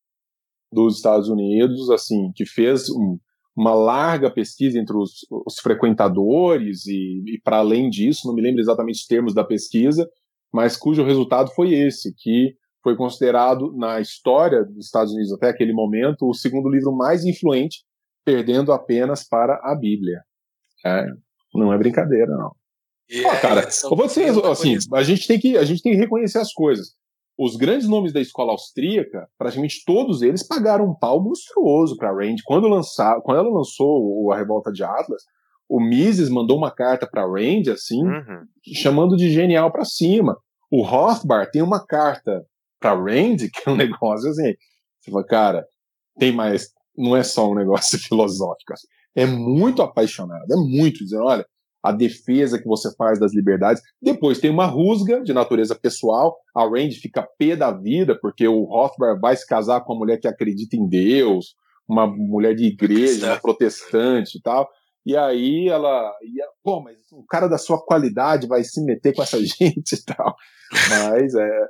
dos Estados Unidos, assim, que fez um- uma larga pesquisa entre os, os frequentadores e, e para além disso, não me lembro exatamente os termos da pesquisa, mas cujo resultado foi esse, que foi considerado na história dos Estados Unidos até aquele momento o segundo livro mais influente, perdendo apenas para a Bíblia. É, não é brincadeira, não. Ó, é- cara, são eu vou dizer, assim, a gente, tem que, a gente tem que reconhecer as coisas. Os grandes nomes da escola austríaca, praticamente todos eles pagaram um pau monstruoso para Rand. Quando, lançar, quando ela lançou a Revolta de Atlas, o Mises mandou uma carta para Rand, assim, Uhum. chamando de genial para cima. O Rothbard tem uma carta para Rand, que é um negócio assim. Você fala, cara, tem mais. Não é só um negócio filosófico. assim. É muito apaixonado, é muito dizendo, olha, a defesa que você faz das liberdades. Depois tem uma rusga de natureza pessoal. A Rand fica pé da vida, porque o Rothbard vai se casar com uma mulher que acredita em Deus, uma mulher de igreja, uma protestante e tal. E aí ela, e ela, pô, mas o cara da sua qualidade vai se meter com essa gente e tal. Mas é.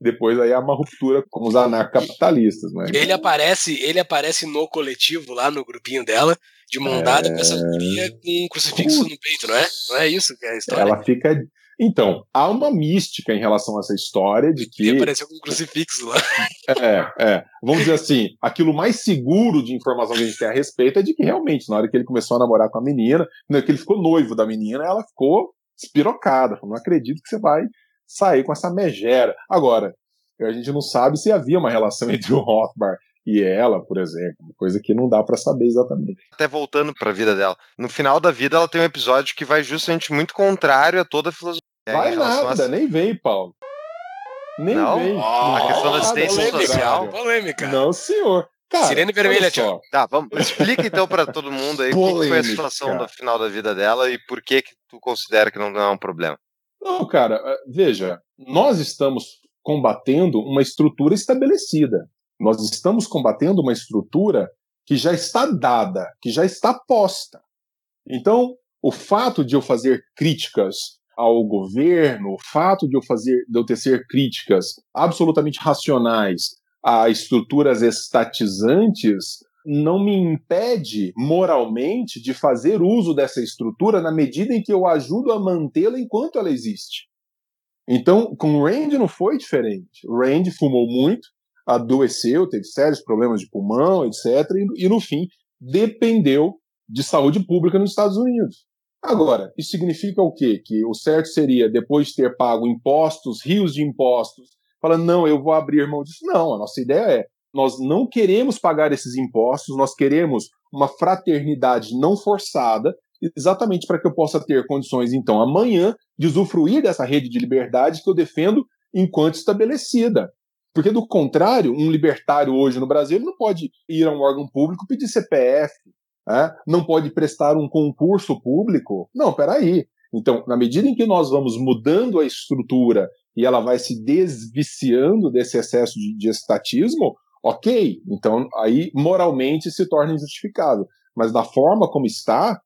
Depois aí há uma ruptura com os anarcapitalistas, né? Ele aparece, ele aparece no coletivo, lá no grupinho dela, de mão dada com essa guria com um crucifixo no peito, não é? Não é isso que é a história? Ela fica. Então, há uma mística em relação a essa história de que. Ele apareceu com um crucifixo lá. É, é. Vamos dizer assim, aquilo mais seguro de informação que a gente tem a respeito é de que realmente, na hora que ele começou a namorar com a menina, na hora que ele ficou noivo da menina, ela ficou espirocada. Falou, não acredito que você vai sair com essa megera. Agora, a gente não sabe se havia uma relação entre o Rothbard e ela, por exemplo, coisa que não dá pra saber exatamente. Até voltando pra vida dela. No final da vida, ela tem um episódio que vai justamente muito contrário a toda a filosofia. Vai relação a- nada, nem vem, Paulo. Nem Não? vem. A questão da Nada, assistência polêmica, social. polêmica. Não, senhor. Cara, Sirene vermelha. Thiago. Tá, vamos. Explica então pra todo mundo aí o que foi a Polêmica. situação do final da vida dela e por que que tu considera que não é um problema. Não, cara, eh, veja, nós estamos combatendo uma estrutura estabelecida. Nós estamos combatendo uma estrutura que já está dada, que já está posta. Então, o fato de eu fazer críticas ao governo, o fato de eu fazer, de eu tecer críticas absolutamente racionais a estruturas estatizantes não me impede moralmente de fazer uso dessa estrutura na medida em que eu ajudo a mantê-la enquanto ela existe. Então, com o Rand não foi diferente. O Rand fumou muito, adoeceu, teve sérios problemas de pulmão, etc. E, e no fim, dependeu de saúde pública nos Estados Unidos. Agora, isso significa o quê? Que o certo seria, depois de ter pago impostos, rios de impostos, falando, não, eu vou abrir mão disso. Não, a nossa ideia é, nós não queremos pagar esses impostos, nós queremos uma fraternidade não forçada, exatamente para que eu possa ter condições, então, amanhã, de usufruir dessa rede de liberdade que eu defendo enquanto estabelecida. Porque, do contrário, um libertário hoje no Brasil não pode ir a um órgão público pedir CPF, né? não pode prestar um concurso público. Não, peraí. Então, na medida em que nós vamos mudando a estrutura e ela vai se desviciando desse excesso de, de estatismo, ok. Então, aí moralmente se torna injustificável. Mas da forma como está,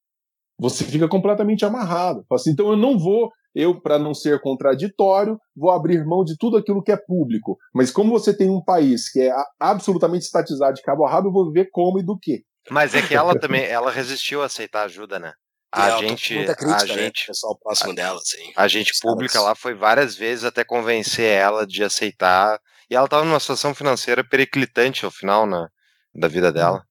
você fica completamente amarrado. Fala assim, então eu não vou, eu, para não ser contraditório, vou abrir mão de tudo aquilo que é público. Mas como você tem um país que é a- absolutamente estatizado de cabo a rabo, eu vou ver como e do que. Mas é que ela também, ela resistiu a aceitar ajuda, né? A Ela gente, crítica, a né? gente, O pessoal próximo dela, assim. a gente pública lá foi várias vezes até convencer ela de aceitar. E ela tava numa situação financeira periclitante ao final na, da vida dela.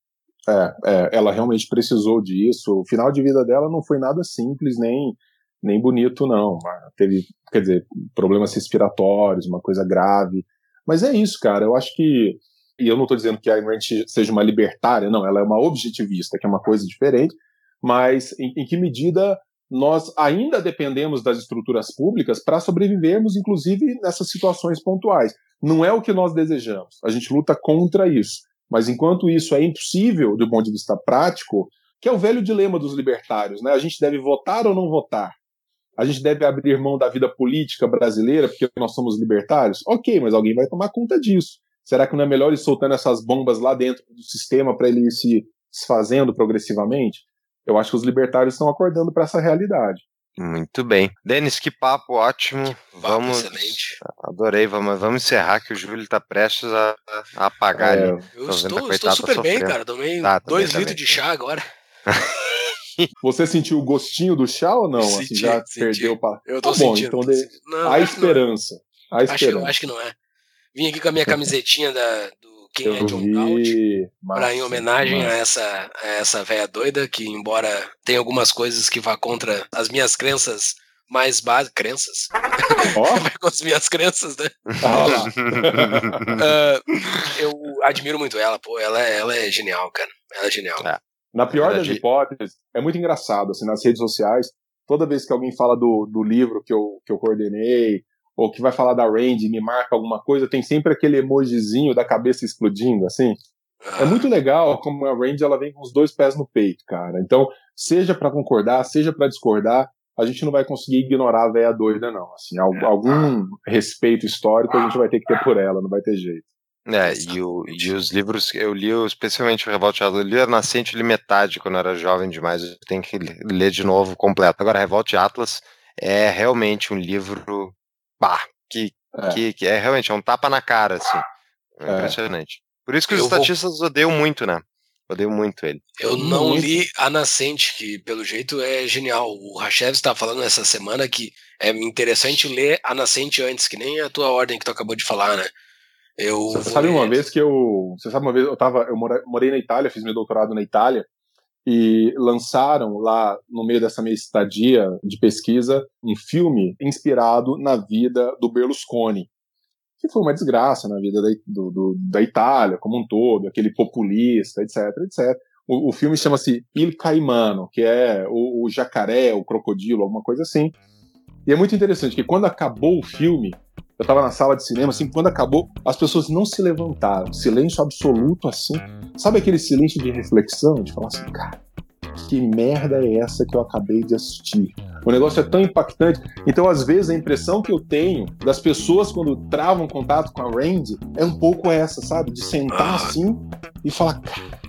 É, é, ela realmente precisou disso. O final de vida dela não foi nada simples, nem, nem bonito, não. Ela Teve, quer dizer, problemas respiratórios, uma coisa grave. Mas é isso, cara. Eu acho que e eu não estou dizendo que a Ayn seja uma libertária, não, ela é uma objetivista, que é uma coisa diferente, mas em, em que medida nós ainda dependemos das estruturas públicas para sobrevivermos, inclusive nessas situações pontuais. Não é o que nós desejamos, a gente luta contra isso. Mas enquanto isso é impossível do ponto de vista prático, que é o velho dilema dos libertários, né? A gente deve votar ou não votar? A gente deve abrir mão da vida política brasileira porque nós somos libertários? Ok, mas alguém vai tomar conta disso. Será que não é melhor ir soltando essas bombas lá dentro do sistema para ele ir se desfazendo progressivamente? Eu acho que os libertários estão acordando para essa realidade. Muito bem. Denis, que papo ótimo. Papo vamos. excelente. Adorei, vamos, vamos encerrar que o Júlio está prestes a, a apagar É, ali. Eu Tô estou, a estou super bem, cara. Tomei Tá, também, dois também. litros de chá agora. Você sentiu o gostinho do chá ou não? assim, Senti, já senti. perdeu para. Eu tô Tá bom, sentindo. então tô de-. Não, Há acho que não é. esperança. Acho, que- esperança. acho que não é. Vim aqui com a minha camisetinha da, do Quem é John. Pra, em Massa, homenagem a essa, a essa véia doida, que embora tenha algumas coisas que vá contra as minhas crenças mais básicas. Crenças? Vai com as minhas crenças, né? ah lá. Ah, eu admiro muito ela, pô. Ela, é- ela é genial, cara. Ela é genial. É. Na pior das verdade- hipóteses, é muito engraçado, assim, nas redes sociais, toda vez que alguém fala do, do livro que eu, que eu coordenei, ou que vai falar da Randy, me marca alguma coisa, tem sempre aquele emojizinho da cabeça explodindo, assim. É Ah, muito legal como a Randy ela vem com os dois pés no peito, cara. Então, seja pra concordar, seja pra discordar, a gente não vai conseguir ignorar a véia doida, não. Assim, al- algum respeito histórico a gente vai ter que ter por ela, não vai ter jeito. É, e, o- e os livros, eu li especialmente o Revolte Atlas, eu li a Nascente, li metade quando eu era jovem demais, eu tenho que le- ler de novo completo. Agora, Revolte Atlas é realmente um livro, bah, que, É. que, que é realmente é um tapa na cara, assim, é É. impressionante. Por isso que os Eu vou- estatistas odeiam muito, né? Odeiam muito ele. Eu não Muito. li A Nascente, que pelo jeito é genial. O Rachev estava falando essa semana que é interessante ler A Nascente antes, que nem a tua ordem que tu acabou de falar, né? Eu Você vou sabe uma ler- vez que eu. Você sabe uma vez eu tava. Eu mora- morei na Itália, fiz meu doutorado na Itália, e lançaram lá, no meio dessa minha estadia de pesquisa, um filme inspirado na vida do Berlusconi. Que foi uma desgraça na vida da, do- do- da Itália como um todo, aquele populista, etc, etc. O, o filme chama-se Il Caimano, que é o, o jacaré, o crocodilo, alguma coisa assim. E é muito interessante que quando acabou o filme, eu tava na sala de cinema, assim, quando acabou, as pessoas não se levantaram. Silêncio absoluto, assim. Sabe aquele silêncio de reflexão? De falar assim, cara, que merda é essa que eu acabei de assistir? O negócio é tão impactante. Então, às vezes, a impressão que eu tenho das pessoas quando travam contato com a Randy é um pouco essa, sabe? De sentar assim e falar, cara,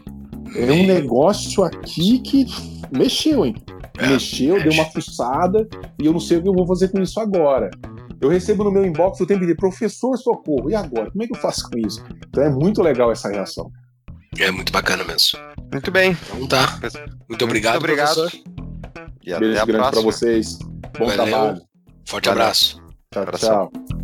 é um negócio aqui que mexeu, hein? É, Mexeu, deu uma fuçada e eu não sei o que eu vou fazer com isso agora. Eu recebo no meu inbox o tempo de professor socorro. E agora? Como é que eu faço com isso? Então é muito legal essa reação. É muito bacana mesmo. Muito bem. Então tá. Muito obrigado, Muito obrigado. professor. E até Beijo a grande pra próxima. vocês. Bom Valeu. trabalho. Forte Valeu. abraço. Tchau, Abração. tchau.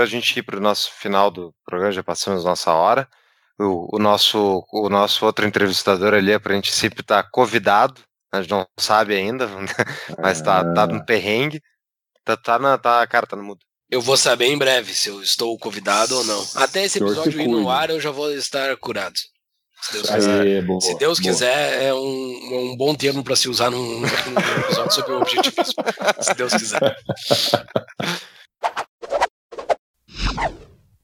Para a gente ir para o nosso final do programa, já passamos nossa hora. O, o nosso, o nosso outro entrevistador ali é para a gente sempre estar convidado. A gente não sabe ainda, mas tá, tá no perrengue. Tá, tá na. Tá, cara, tá no mudo. Eu vou saber em breve se eu estou convidado ou não. Até esse Senhor episódio ir no ar, eu já vou estar curado. Se Deus quiser. Aê, boa, Se Deus boa. quiser, é um, um bom termo para se usar num, num episódio sobre o objetivismo. Se Deus quiser.